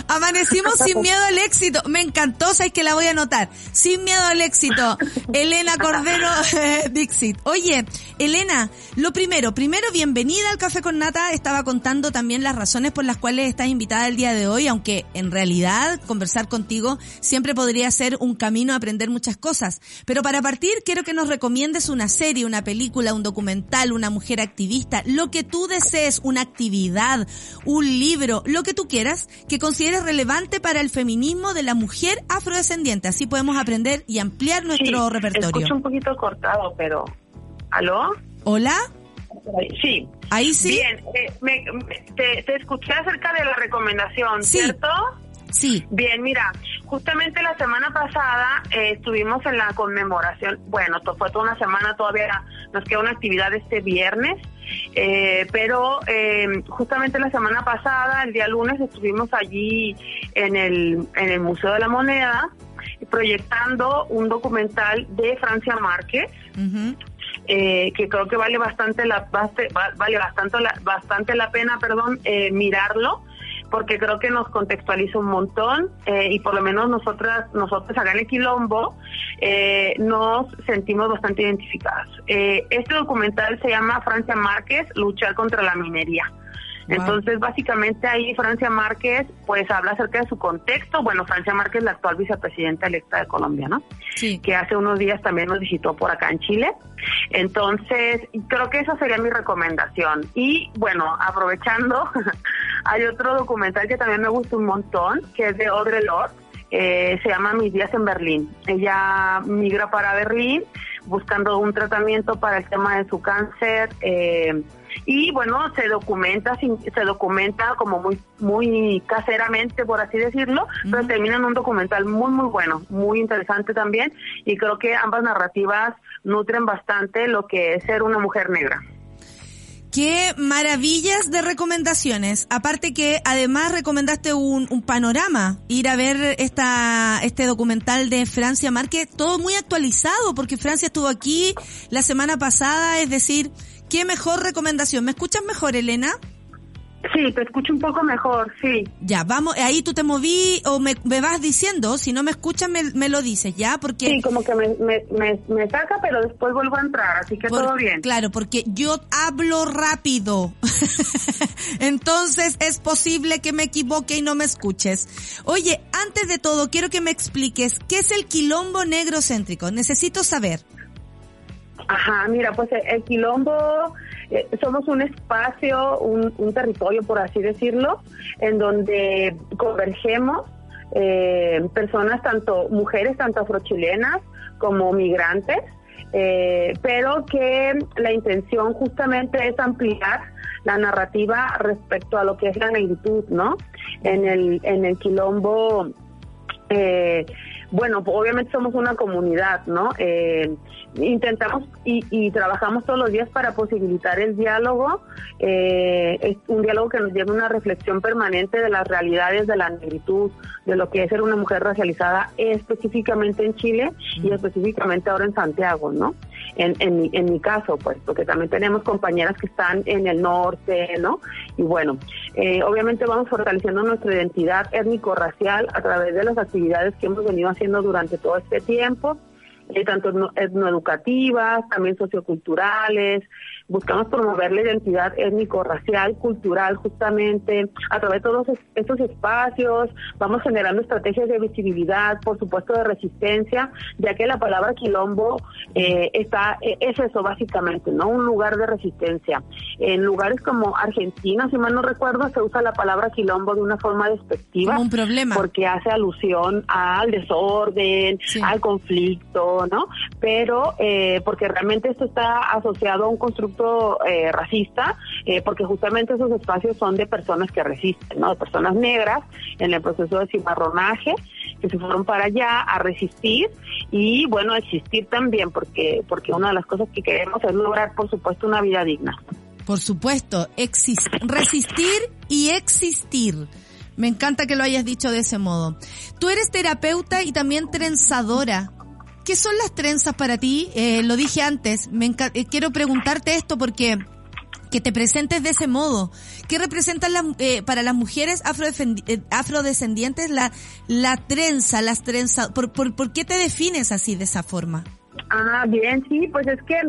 Amanecimos sin miedo al éxito. Me encantó, sabes que la voy a anotar. Sin miedo al éxito. Elena Cordero Dixit. Oye, Elena, lo primero, primero bienvenida al Café con Nata. Estaba contando también las razones por las cuales estás invitada el día de hoy, aunque en realidad conversar contigo siempre podría ser un camino a aprender muchas cosas. Pero para partir, quiero que nos recomiendes una serie, una película, un documental, una mujer activista, lo que tú desees, una actividad, un libro, lo que tú quieras, consideres relevante para el feminismo de la mujer afrodescendiente. Así podemos aprender y ampliar nuestro Sí, repertorio. Escucho un poquito cortado, pero... ¿Aló? Hola, Sí. ahí sí. Bien, eh, me- me- te, te escuché acerca de la recomendación, Sí. ¿cierto? Sí. Bien, mira, justamente la semana pasada eh, estuvimos en la conmemoración, bueno, fue toda una semana, todavía nos queda una actividad este viernes, eh, pero eh, justamente la semana pasada, el día lunes, estuvimos allí en el, en el Museo de la Moneda proyectando un documental de Francia Márquez. Eh, que creo que vale bastante la vale bastante la, bastante la pena perdón eh, mirarlo porque creo que nos contextualiza un montón eh, y por lo menos nosotras, nosotros acá en el Quilombo eh, nos sentimos bastante identificadas. Eh, este documental se llama Francia Márquez, luchar contra la minería. Entonces, básicamente ahí Francia Márquez, pues habla acerca de su contexto. Bueno, Francia Márquez, la actual vicepresidenta electa de Colombia, ¿no? Sí. Que hace unos días también nos visitó por acá en Chile. Entonces, creo que esa sería mi recomendación. Y bueno, aprovechando, hay otro documental que también me gusta un montón, que es de Audre Lorde. Eh, se llama Mis días en Berlín. Ella migra para Berlín buscando un tratamiento para el tema de su cáncer. Eh, y bueno se documenta se documenta como muy muy caseramente por así decirlo pero termina en un documental muy muy bueno muy interesante también y creo que ambas narrativas nutren bastante lo que es ser una mujer negra Qué maravillas de recomendaciones. Aparte que además recomendaste un, panorama, ir a ver esta, este documental de Francia Márquez, todo muy actualizado, porque Francia estuvo aquí la semana pasada, es decir, qué mejor recomendación. ¿Me escuchas mejor, Elena? Sí, te escucho un poco mejor, sí. Ya, vamos, ahí tú te moví o me, me vas diciendo, si no me escuchas me, me, lo dices, ¿ya? Porque... Sí, como que me, me, me, saca, pero después vuelvo a entrar, así que todo bien. Claro, porque yo hablo rápido. Entonces es posible que me equivoque y no me escuches. Oye, antes de todo, quiero que me expliques, ¿qué es el quilombo negrocéntrico? Necesito saber. Ajá, mira, pues el quilombo eh, somos un espacio, un, territorio, por así decirlo, en donde convergemos eh, personas, tanto mujeres, tanto afrochilenas como migrantes, eh, pero que la intención justamente es ampliar la narrativa respecto a lo que es la negritud, ¿no? En el, en el quilombo, eh, bueno, obviamente somos una comunidad, ¿no? Eh, intentamos y, y, trabajamos todos los días para posibilitar el diálogo, eh, es un diálogo que nos lleva a una reflexión permanente de las realidades de la negritud, de lo que es ser una mujer racializada específicamente en Chile y específicamente ahora en Santiago, ¿no? En, en, mi, en mi caso, pues, porque también tenemos compañeras que están en el norte, ¿no? Y bueno, eh, obviamente vamos fortaleciendo nuestra identidad étnico-racial a través de las actividades que hemos venido haciendo durante todo este tiempo eh, tanto etnoeducativas, también socioculturales. Buscamos promover la identidad étnico-racial, cultural, justamente a través de todos estos espacios. Vamos generando estrategias de visibilidad, por supuesto de resistencia, ya que la palabra quilombo eh, está eh, es eso básicamente, no un lugar de resistencia. En lugares como Argentina, si mal no recuerdo, se usa la palabra quilombo de una forma despectiva, como un problema, porque hace alusión al desorden, sí. al conflicto, ¿no? Pero eh, porque realmente esto está asociado a un constructo eh, racista, eh, porque justamente esos espacios son de personas que resisten, ¿no? De personas negras en el proceso de cimarronaje, que se fueron para allá a resistir y, bueno, existir también, porque, porque una de las cosas que queremos es lograr, por supuesto, una vida digna. Por supuesto, resistir y existir. Me encanta que lo hayas dicho de ese modo. Tú eres terapeuta y también trenzadora. ¿Qué son las trenzas para ti? Eh, lo dije antes, me eh, quiero preguntarte esto porque que te presentes de ese modo. ¿Qué representan la, eh, para las mujeres afrodescendientes la, la trenza, las trenzas? ¿Por, por, ¿Por qué te defines así de esa forma? Ah, bien, sí, pues es que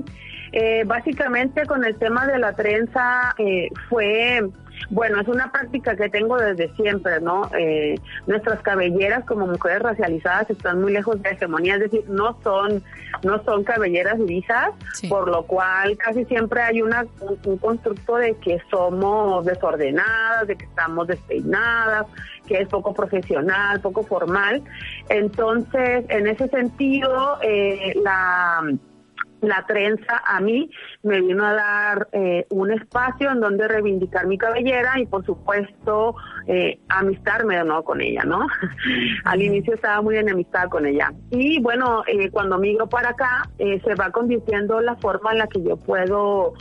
eh, básicamente con el tema de la trenza eh, fue bueno, es una práctica que tengo desde siempre, ¿no? Eh, nuestras cabelleras como mujeres racializadas están muy lejos de hegemonía, es decir, no son, no son cabelleras lisas, sí. por lo cual casi siempre hay una, un, un, constructo de que somos desordenadas, de que estamos despeinadas, que es poco profesional, poco formal. Entonces, en ese sentido, eh, la la trenza a mí me vino a dar eh, un espacio en donde reivindicar mi cabellera y por supuesto eh, amistarme de nuevo con ella, ¿no? Al inicio estaba muy enemistada con ella. Y bueno, eh, cuando migro para acá se va convirtiendo la forma en la que yo puedo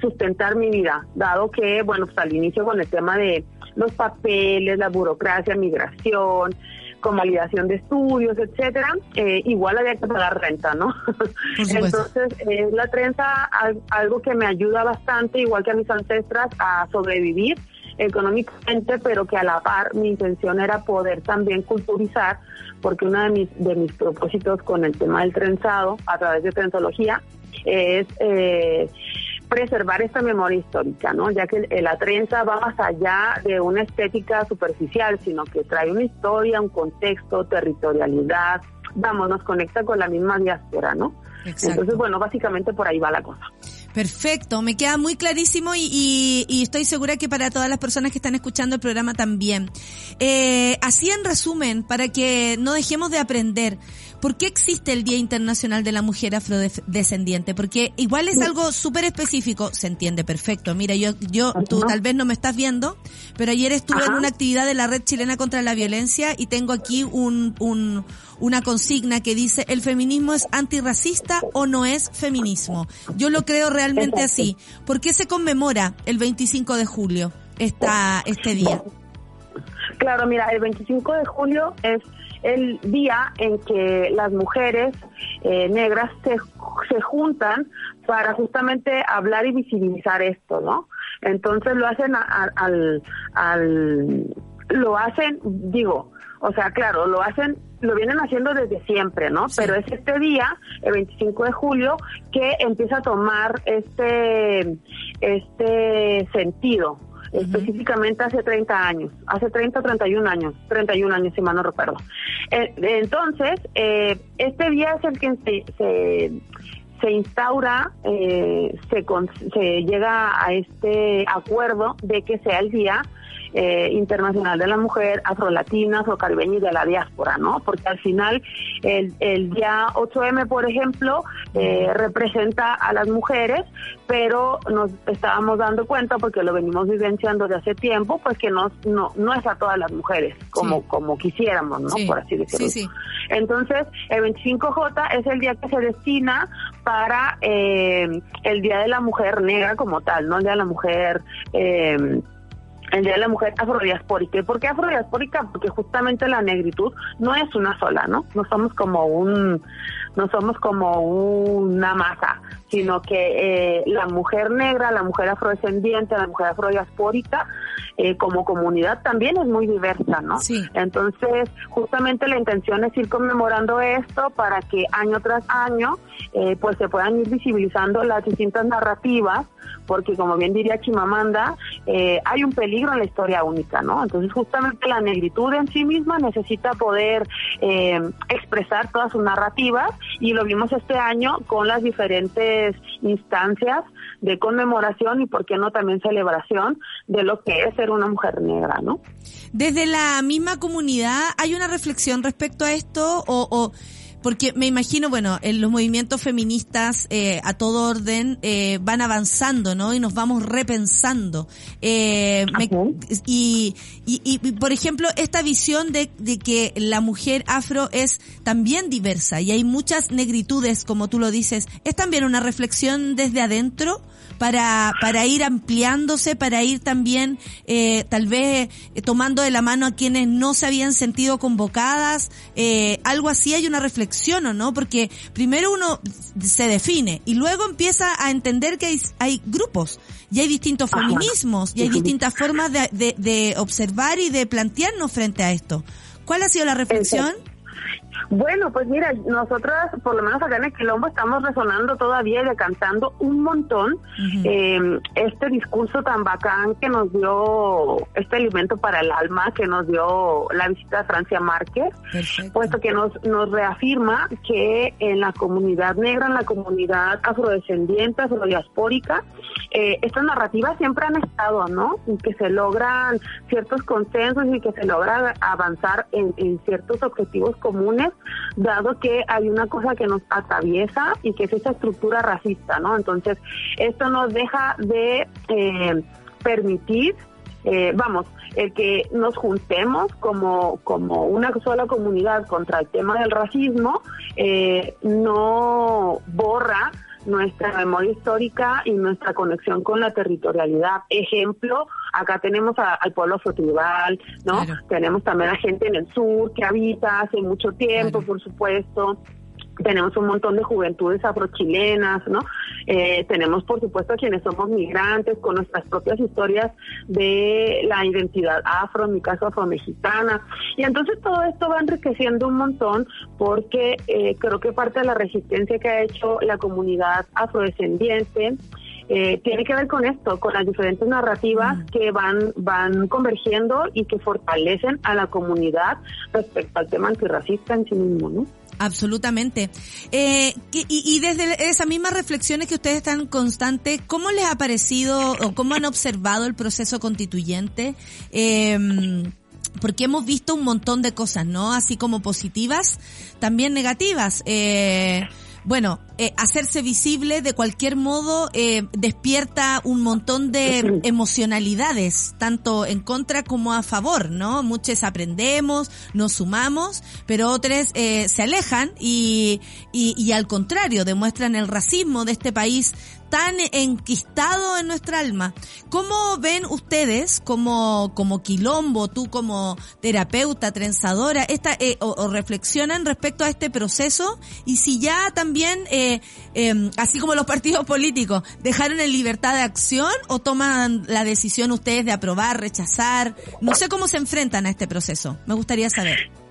sustentar mi vida, dado que, bueno, pues al inicio con el tema de los papeles, la burocracia, migración, convalidación de estudios, etcétera, eh, igual había que pagar renta, ¿no? Entonces, eh, la trenza algo que me ayuda bastante, igual que a mis ancestras, a sobrevivir económicamente, pero que a la par mi intención era poder también culturizar, porque uno de mis, de mis propósitos con el tema del trenzado, a través de trenzología, es eh, preservar esta memoria histórica, ¿no? Ya que la trenza va más allá de una estética superficial, sino que trae una historia, un contexto, territorialidad, vamos, nos conecta con la misma diáspora, ¿no? Entonces, bueno, básicamente por ahí va la cosa. Perfecto, me queda muy clarísimo y, y, estoy segura que para todas las personas que están escuchando el programa también. Eh, así en resumen, para que no dejemos de aprender, ¿por qué existe el Día Internacional de la Mujer Afrodescendiente? Porque igual es algo súper específico, se entiende perfecto. Mira, yo, yo, tú tal vez no me estás viendo, pero ayer estuve en una actividad de la Red Chilena contra la Violencia y tengo aquí un, un una consigna que dice el feminismo es antirracista o no es feminismo. Yo lo creo realmente así. ¿Por qué se conmemora el 25 de julio esta, este día? Claro, mira, el 25 de julio es el día en que las mujeres eh, negras se, se juntan para justamente hablar y visibilizar esto, ¿no? Entonces lo hacen al, al, lo hacen, digo, o sea, claro, lo hacen lo vienen haciendo desde siempre, ¿no? Pero es este día, el 25 de julio, que empieza a tomar este, este sentido. Específicamente hace 30 años, hace 30 o 31 años, 31 años si mal no recuerdo. Eh, entonces, eh, este día es el que se, se, instaura, eh, se, se llega a este acuerdo de que sea el día eh, Internacional de la Mujer, afrolatina, afrocaribeña y de la diáspora, ¿no? Porque al final el, el día 8M, por ejemplo, eh, representa a las mujeres, pero nos estábamos dando cuenta, porque lo venimos vivenciando de hace tiempo, pues que no, no, no es a todas las mujeres como, como quisiéramos, ¿no? Por así decirlo. Entonces, el 25J es el día que se destina para eh, el Día de la Mujer Negra como tal, ¿no? El Día de la Mujer... Eh, el Día de la Mujer Afrodiaspórica. ¿Y por qué afrodiaspórica? Porque justamente la negritud no es una sola, ¿no? No somos como un, no somos como una masa, sino que eh, la mujer negra, la mujer afrodescendiente, la mujer afrodiaspórica, eh, como comunidad también es muy diversa, ¿no? Sí. Entonces, justamente la intención es ir conmemorando esto para que año tras año, eh, pues se puedan ir visibilizando las distintas narrativas porque como bien diría Chimamanda, eh, hay un peligro en la historia única, ¿no? Entonces justamente la negritud en sí misma necesita poder eh, expresar todas sus narrativas y lo vimos este año con las diferentes instancias de conmemoración y por qué no también celebración de lo que es ser una mujer negra, ¿no? Desde la misma comunidad hay una reflexión respecto a esto o, o porque me imagino, bueno, en los movimientos feministas eh, a todo orden eh, van avanzando, ¿no? Y nos vamos repensando. Eh, y, y, por ejemplo, esta visión de, de que la mujer afro es también diversa y hay muchas negritudes, como tú lo dices, ¿es también una reflexión desde adentro? para, para ir ampliándose, para ir también eh, tal vez eh, tomando de la mano a quienes no se habían sentido convocadas, eh, algo así hay una reflexión o no, porque primero uno se define y luego empieza a entender que hay, hay grupos y hay distintos feminismos y hay distintas formas de, de, de observar y de plantearnos frente a esto. ¿Cuál ha sido la reflexión? Bueno, pues mira, nosotras, por lo menos acá en el Quilombo, estamos resonando todavía y decantando un montón. Eh, este discurso tan bacán que nos dio este alimento para el alma, que nos dio la visita de Francia Márquez, puesto que nos, nos reafirma que en la comunidad negra, en la comunidad afrodescendiente, afrodiaspórica, eh, estas narrativas siempre han estado, ¿no? Y que se logran ciertos consensos y que se logra avanzar en, en ciertos objetivos comunes dado que hay una cosa que nos atraviesa y que es esa estructura racista, ¿no? Entonces, esto nos deja de eh, permitir, eh, vamos, el que nos juntemos como, como una sola comunidad contra el tema del racismo, eh, no borra nuestra memoria histórica y nuestra conexión con la territorialidad. Ejemplo, Acá tenemos al pueblo afrotribal, ¿no? Tenemos también a gente en el sur que habita hace mucho tiempo, por supuesto tenemos un montón de juventudes afrochilenas, ¿no? Eh, tenemos, por supuesto, quienes somos migrantes con nuestras propias historias de la identidad afro, en mi caso afromexicana. Y entonces todo esto va enriqueciendo un montón porque eh, creo que parte de la resistencia que ha hecho la comunidad afrodescendiente, eh, tiene que ver con esto, con las diferentes narrativas que van, van convergiendo y que fortalecen a la comunidad respecto al tema antirracista en sí mismo, ¿no? Absolutamente. Eh, y, desde esas mismas reflexiones que ustedes están constantes, ¿cómo les ha parecido o cómo han observado el proceso constituyente? Eh, porque hemos visto un montón de cosas, ¿no? Así como positivas, también negativas. Eh, bueno, eh, hacerse visible de cualquier modo eh, despierta un montón de emocionalidades, tanto en contra como a favor, ¿no? Muchos aprendemos, nos sumamos, pero otros eh, se alejan y, y, y al contrario, demuestran el racismo de este país tan enquistado en nuestra alma. ¿Cómo ven ustedes como, como quilombo, tú como terapeuta, trenzadora, esta, eh, o, reflexionan respecto a este proceso? Y si ya también, eh, em, así como los partidos políticos, dejaron en libertad de acción o toman la decisión ustedes de aprobar, rechazar? No sé cómo se enfrentan a este proceso. Me gustaría saber.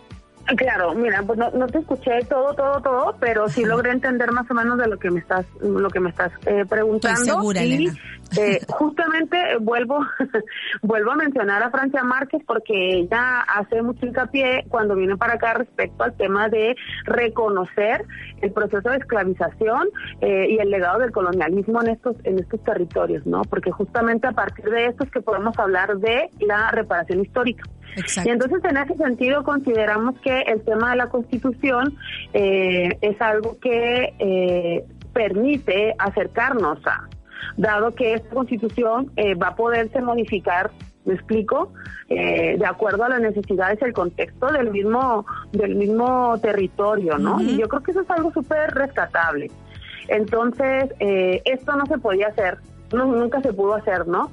Claro, mira, pues no, te escuché todo, todo, todo, pero sí logré entender más o menos de lo que me estás, lo que me estás eh, preguntando. Estoy segura, y, eh, justamente vuelvo, vuelvo a mencionar a Francia Márquez porque ella hace mucho hincapié cuando viene para acá respecto al tema de reconocer el proceso de esclavización eh, y el legado del colonialismo en estos, en estos territorios, ¿no? Porque justamente a partir de esto es que podemos hablar de la reparación histórica. Y entonces en ese sentido consideramos que el tema de la constitución eh, es algo que eh, permite acercarnos a, dado que esta constitución eh, va a poderse modificar me explico de acuerdo a las necesidades y el contexto del mismo del mismo territorio no y yo creo que eso es algo súper rescatable. Entonces esto no se podía hacer nunca se pudo hacer no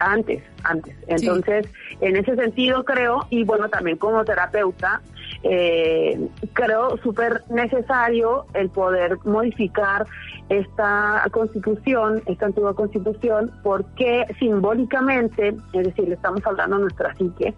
antes, antes. Entonces, en ese sentido creo, y bueno, también como terapeuta, eh, creo súper necesario el poder modificar esta constitución, esta antigua constitución, porque simbólicamente, es decir, le estamos hablando a nuestra psique,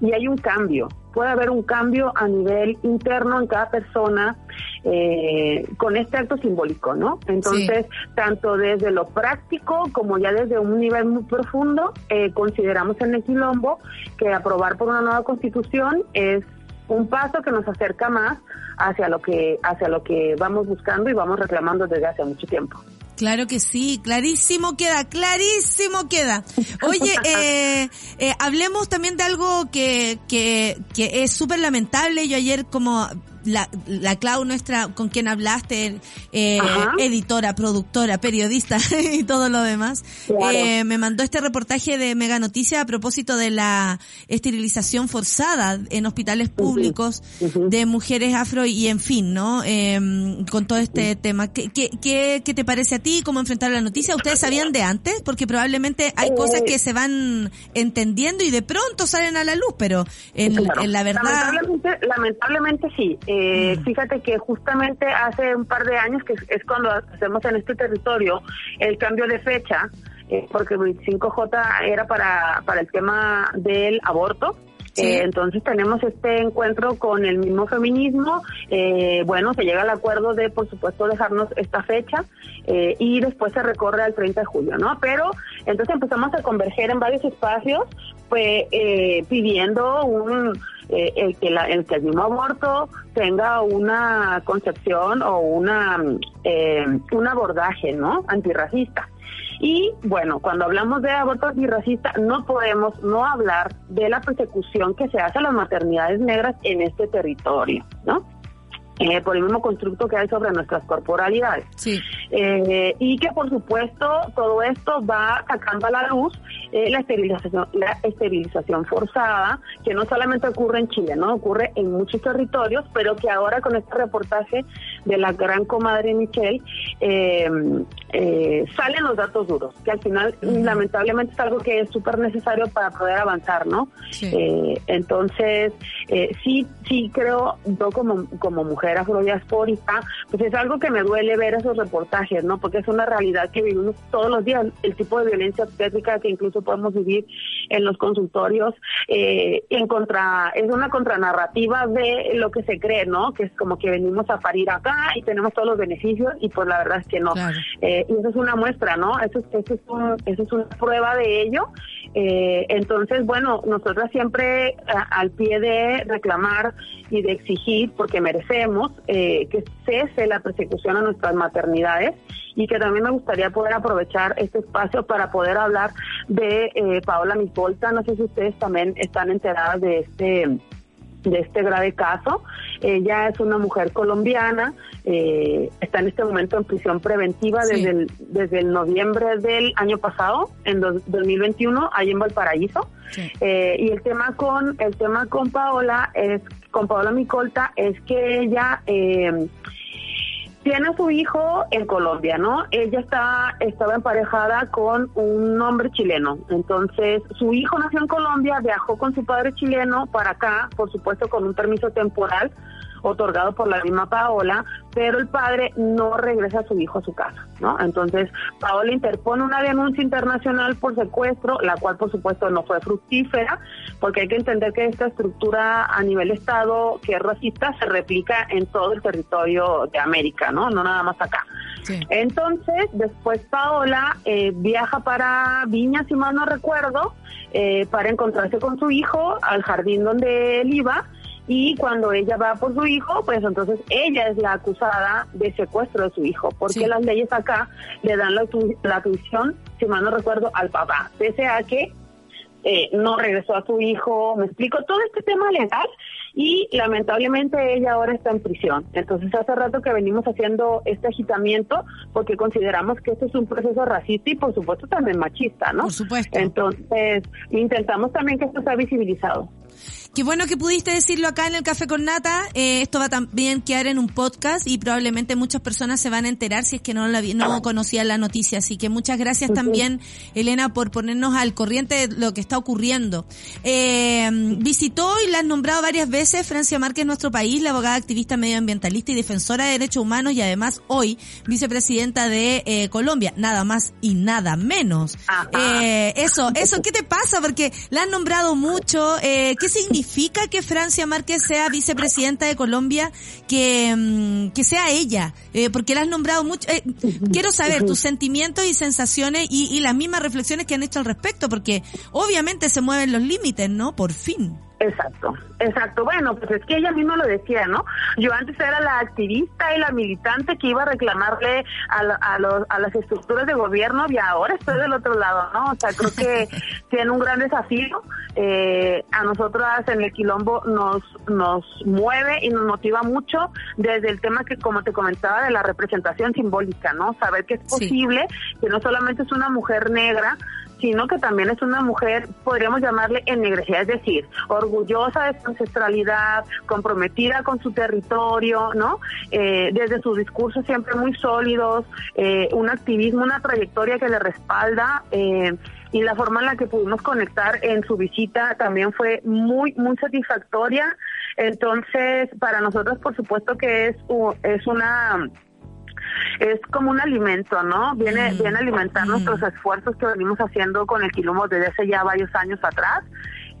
y hay un cambio. Puede haber un cambio a nivel interno en cada persona eh, con este acto simbólico, ¿no? Entonces, tanto desde lo práctico como ya desde un nivel muy profundo, eh, consideramos en el Quilombo que aprobar por una nueva constitución es un paso que nos acerca más hacia lo que hacia lo que vamos buscando y vamos reclamando desde hace mucho tiempo. Claro que sí, clarísimo queda, clarísimo queda. Oye, eh, eh, hablemos también de algo que, que, que es súper lamentable. Yo ayer como la, la Clau nuestra con quien hablaste, eh, editora, productora, periodista y todo lo demás, eh, me mandó este reportaje de Mega Noticias a propósito de la esterilización forzada en hospitales públicos de mujeres afro y en fin, ¿no? Eh, con todo este tema. ¿Qué, qué, qué, te parece a ti? ¿Cómo enfrentar la noticia? ¿Ustedes sabían de antes? Porque probablemente hay cosas que se van entendiendo y de pronto salen a la luz, pero en, en la verdad... Lamentablemente, lamentablemente sí. Eh, mm. Fíjate que justamente hace un par de años, que es cuando hacemos en este territorio el cambio de fecha, eh, porque el 25J era para, para el tema del aborto, eh, entonces tenemos este encuentro con el mismo feminismo, eh, bueno, se llega al acuerdo de, por supuesto, dejarnos esta fecha eh, y después se recorre al 30 de julio, ¿no? Pero entonces empezamos a converger en varios espacios, pues pidiendo un el que la, el que el mismo aborto tenga una concepción o una un abordaje, ¿no? Antirracista. Y bueno, cuando hablamos de aborto antirracista, no podemos no hablar de la persecución que se hace a las maternidades negras en este territorio, ¿no? Eh, por el mismo constructo que hay sobre nuestras corporalidades. Sí. Eh, y que por supuesto todo esto va sacando a la luz eh, la esterilización, la esterilización forzada, que no solamente ocurre en Chile, no ocurre en muchos territorios, pero que ahora con este reportaje de la gran comadre Michelle eh, eh, salen los datos duros, que al final lamentablemente es algo que es súper necesario para poder avanzar, ¿no? Sí. Entonces, eh, sí, sí creo, yo como, como mujer afrodiaspórica, pues es algo que me duele ver esos reportajes, ¿no? Porque es una realidad que vivimos todos los días, el tipo de violencia obstétrica que incluso podemos vivir en los consultorios, eh, en contra, es una contranarrativa de lo que se cree, ¿no? Que es como que venimos a parir acá y tenemos todos los beneficios y pues la verdad es que no. Claro. Eh, y eso es una muestra, ¿no? Eso es, eso es, un- eso es una prueba de ello. Eh, entonces, bueno, nosotras siempre al pie de reclamar y de exigir, porque merecemos eh, que cese la persecución a nuestras maternidades y que también me gustaría poder aprovechar este espacio para poder hablar de eh, Paola Micolta. No sé si ustedes también están enteradas de este de este grave caso. Ella es una mujer colombiana, eh, está en este momento en prisión preventiva Sí. desde, el, desde el noviembre del año pasado, en dos- 2021, ahí en Valparaíso. Sí. Eh, y el tema con el tema con Paola es con Paola Micolta es que ella eh, tiene su hijo en Colombia, ¿no? Ella está estaba emparejada con un hombre chileno. Entonces, su hijo nació en Colombia, viajó con su padre chileno para acá, por supuesto con un permiso temporal otorgado por la misma Paola, pero el padre no regresa a su hijo a su casa, ¿no? Entonces, Paola interpone una denuncia internacional por secuestro, la cual por supuesto no fue fructífera, porque hay que entender que esta estructura a nivel Estado que es racista se replica en todo el territorio de América, ¿no? No nada más acá. Sí. Entonces, después Paola eh, viaja para Viña, si mal no recuerdo, eh, para encontrarse con su hijo al jardín donde él iba. Y cuando ella va por su hijo, pues entonces ella es la acusada de secuestro de su hijo, porque Sí. las leyes acá le dan la, la tuición, si mal no recuerdo, al papá, pese a que eh, no regresó a su hijo, me explico, todo este tema legal y lamentablemente ella ahora está en prisión. Entonces hace rato que venimos haciendo este agitamiento porque consideramos que este es un proceso racista y por supuesto también machista, ¿no? Por supuesto. Entonces intentamos también que esto sea visibilizado. Qué bueno que pudiste decirlo acá en el Café con Nata. Eh, esto va a también quedar en un podcast y probablemente muchas personas se van a enterar si es que no, la, vi- no conocían la noticia. Así que muchas gracias también, Elena, por ponernos al corriente de lo que está ocurriendo. Eh, visitó y la has nombrado varias veces Francia Márquez, nuestro país, la abogada activista medioambientalista y defensora de derechos humanos y además hoy vicepresidenta de eh, Colombia. Nada más y nada menos. Eso, eso, ¿qué te pasa? Porque la han nombrado mucho. ¿Qué significa que Francia Márquez sea vicepresidenta de Colombia? Que, mm, que sea ella. Eh, porque la has nombrado mucho. Eh, quiero saber tus sentimientos y sensaciones y, y las mismas reflexiones que han hecho al respecto, porque obviamente se mueven los límites, ¿no? Por fin. Exacto, exacto. Bueno, pues es que ella misma lo decía, ¿no? Yo antes era la activista y la militante que iba a reclamarle a, la- a, los, a las estructuras de gobierno y ahora estoy del otro lado, ¿no? O sea, creo que tiene un gran desafío. Eh, a nosotras en el Quilombo nos, nos mueve y nos motiva mucho desde el tema que, como te comentaba, de la representación simbólica, ¿no? Saber que es Sí. posible, que no solamente es una mujer negra, sino que también es una mujer, podríamos llamarle ennegrecida, es decir, orgullosa de su ancestralidad, comprometida con su territorio, ¿no? Eh, desde sus discursos siempre muy sólidos, eh, un activismo, una trayectoria que le respalda. eh, y la forma en la que pudimos conectar en su visita también fue muy, muy satisfactoria. Entonces, para nosotros, por supuesto que es, es una es como un alimento, ¿no? Viene, Mm, viene a alimentar mm. nuestros esfuerzos que venimos haciendo con el quilombo desde hace ya varios años atrás.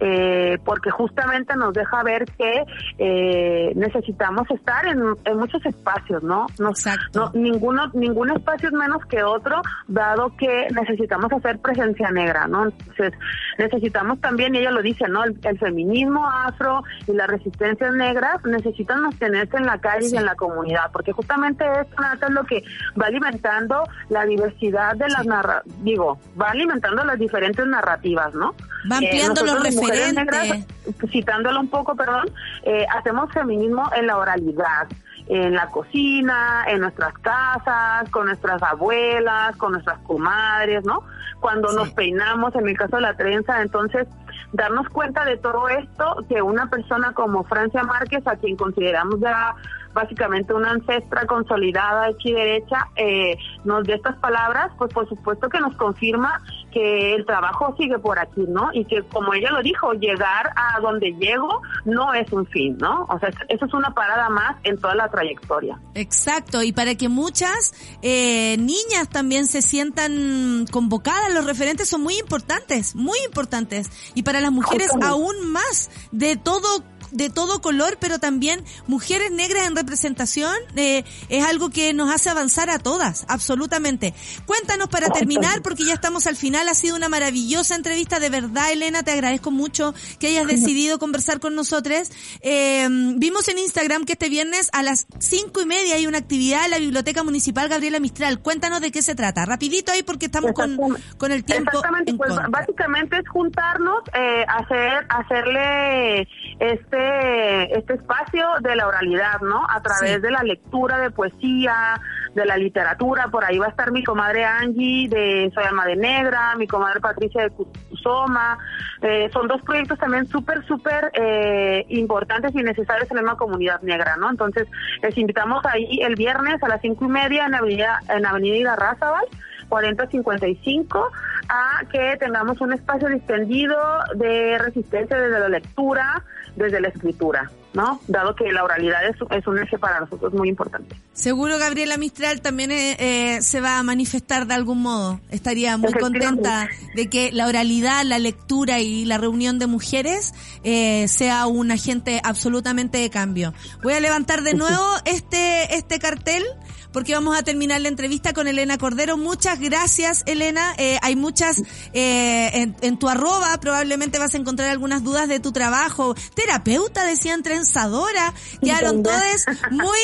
Eh, porque justamente nos deja ver que eh, necesitamos estar en, en muchos espacios, ¿no? No, Exacto. no ninguno ningún espacio es menos que otro, dado que necesitamos hacer presencia negra, ¿no? Entonces necesitamos también, y ella lo dice, ¿no? El, el feminismo afro y las resistencias negras necesitan mantenerse en la calle Sí. y en la comunidad, porque justamente esto es lo que va alimentando la diversidad de las Sí. narra digo, va alimentando las diferentes narrativas, ¿no? Va ampliando los las mujeres referentes. negras, citándolo un poco, perdón, eh, hacemos feminismo en la oralidad, en la cocina, en nuestras casas, con nuestras abuelas, con nuestras comadres, ¿no? Cuando nos peinamos, en el caso de la trenza, entonces darnos cuenta de todo esto, que una persona como Francia Márquez, a quien consideramos ya básicamente una ancestra consolidada hecha y derecha, eh, nos dé estas palabras, pues por supuesto que nos confirma que el trabajo sigue por aquí, ¿no? Y que como ella lo dijo, llegar a donde llego no es un fin, ¿no? O sea, eso es una parada más en toda la trayectoria. Exacto, y para que muchas eh, niñas también se sientan convocadas, los referentes son muy importantes, muy importantes. Y para las mujeres aún más, de todo de todo color, pero también mujeres negras en representación, eh, es algo que nos hace avanzar a todas, absolutamente. Cuéntanos para terminar, porque ya estamos al final, ha sido una maravillosa entrevista, de verdad, Elena, te agradezco mucho que hayas decidido conversar con nosotros. Eh, vimos en Instagram que este viernes a las cinco y media hay una actividad en la Biblioteca Municipal Gabriela Mistral. Cuéntanos de qué se trata, rapidito ahí porque estamos con, con el tiempo. Exactamente, pues básicamente es juntarnos, eh, hacer, hacerle este este, este, espacio de la oralidad, ¿no? A través de la lectura de poesía, de la literatura. Por ahí va a estar mi comadre Angie de Soy Alma de Negra, mi comadre Patricia de Cusoma. Eh, son dos proyectos también súper, súper eh, importantes y necesarios en la comunidad negra, ¿no? Entonces, les invitamos ahí el viernes a las cinco y media en Avenida, en Avenida Igarrázaval 4055 a que tengamos un espacio distendido de resistencia desde la lectura, desde la escritura, ¿no? Dado que la oralidad es, es un eje para nosotros muy importante. Seguro Gabriela Mistral también eh, eh, se va a manifestar de algún modo. Estaría muy contenta de que la oralidad, la lectura y la reunión de mujeres eh, sea un agente absolutamente de cambio. Voy a levantar de nuevo este este cartel porque vamos a terminar la entrevista con Elena Cordero. Muchas gracias, Elena. Eh, hay muchas, eh, en, tu arroba probablemente vas a encontrar algunas dudas de tu trabajo. Terapeuta, decían, trenzadora. Quedaron todas muy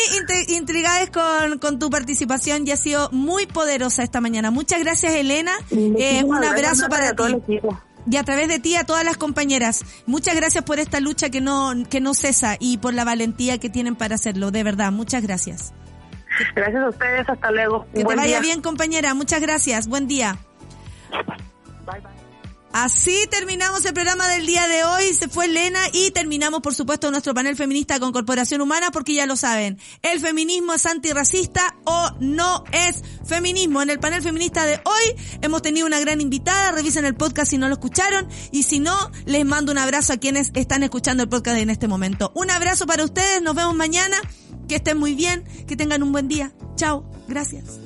intrigadas con, con tu participación y ha sido muy poderosa esta mañana. Muchas gracias, Elena. Eh, un abrazo para ti y a través de ti a todas las compañeras. Muchas gracias por esta lucha que no, que no cesa y por la valentía que tienen para hacerlo. De verdad, muchas gracias. Gracias a ustedes, hasta luego. Que te vaya bien, compañera. Muchas gracias. Buen día. Así terminamos el programa del día de hoy. Se fue Elena y terminamos, por supuesto, nuestro panel feminista con Corporación Humana porque ya lo saben. El feminismo es antirracista o no es feminismo. En el panel feminista de hoy hemos tenido una gran invitada. Revisen el podcast si no lo escucharon y si no, les mando un abrazo a quienes están escuchando el podcast en este momento. Un abrazo para ustedes. Nos vemos mañana. Que estén muy bien, que tengan un buen día. Chao, gracias.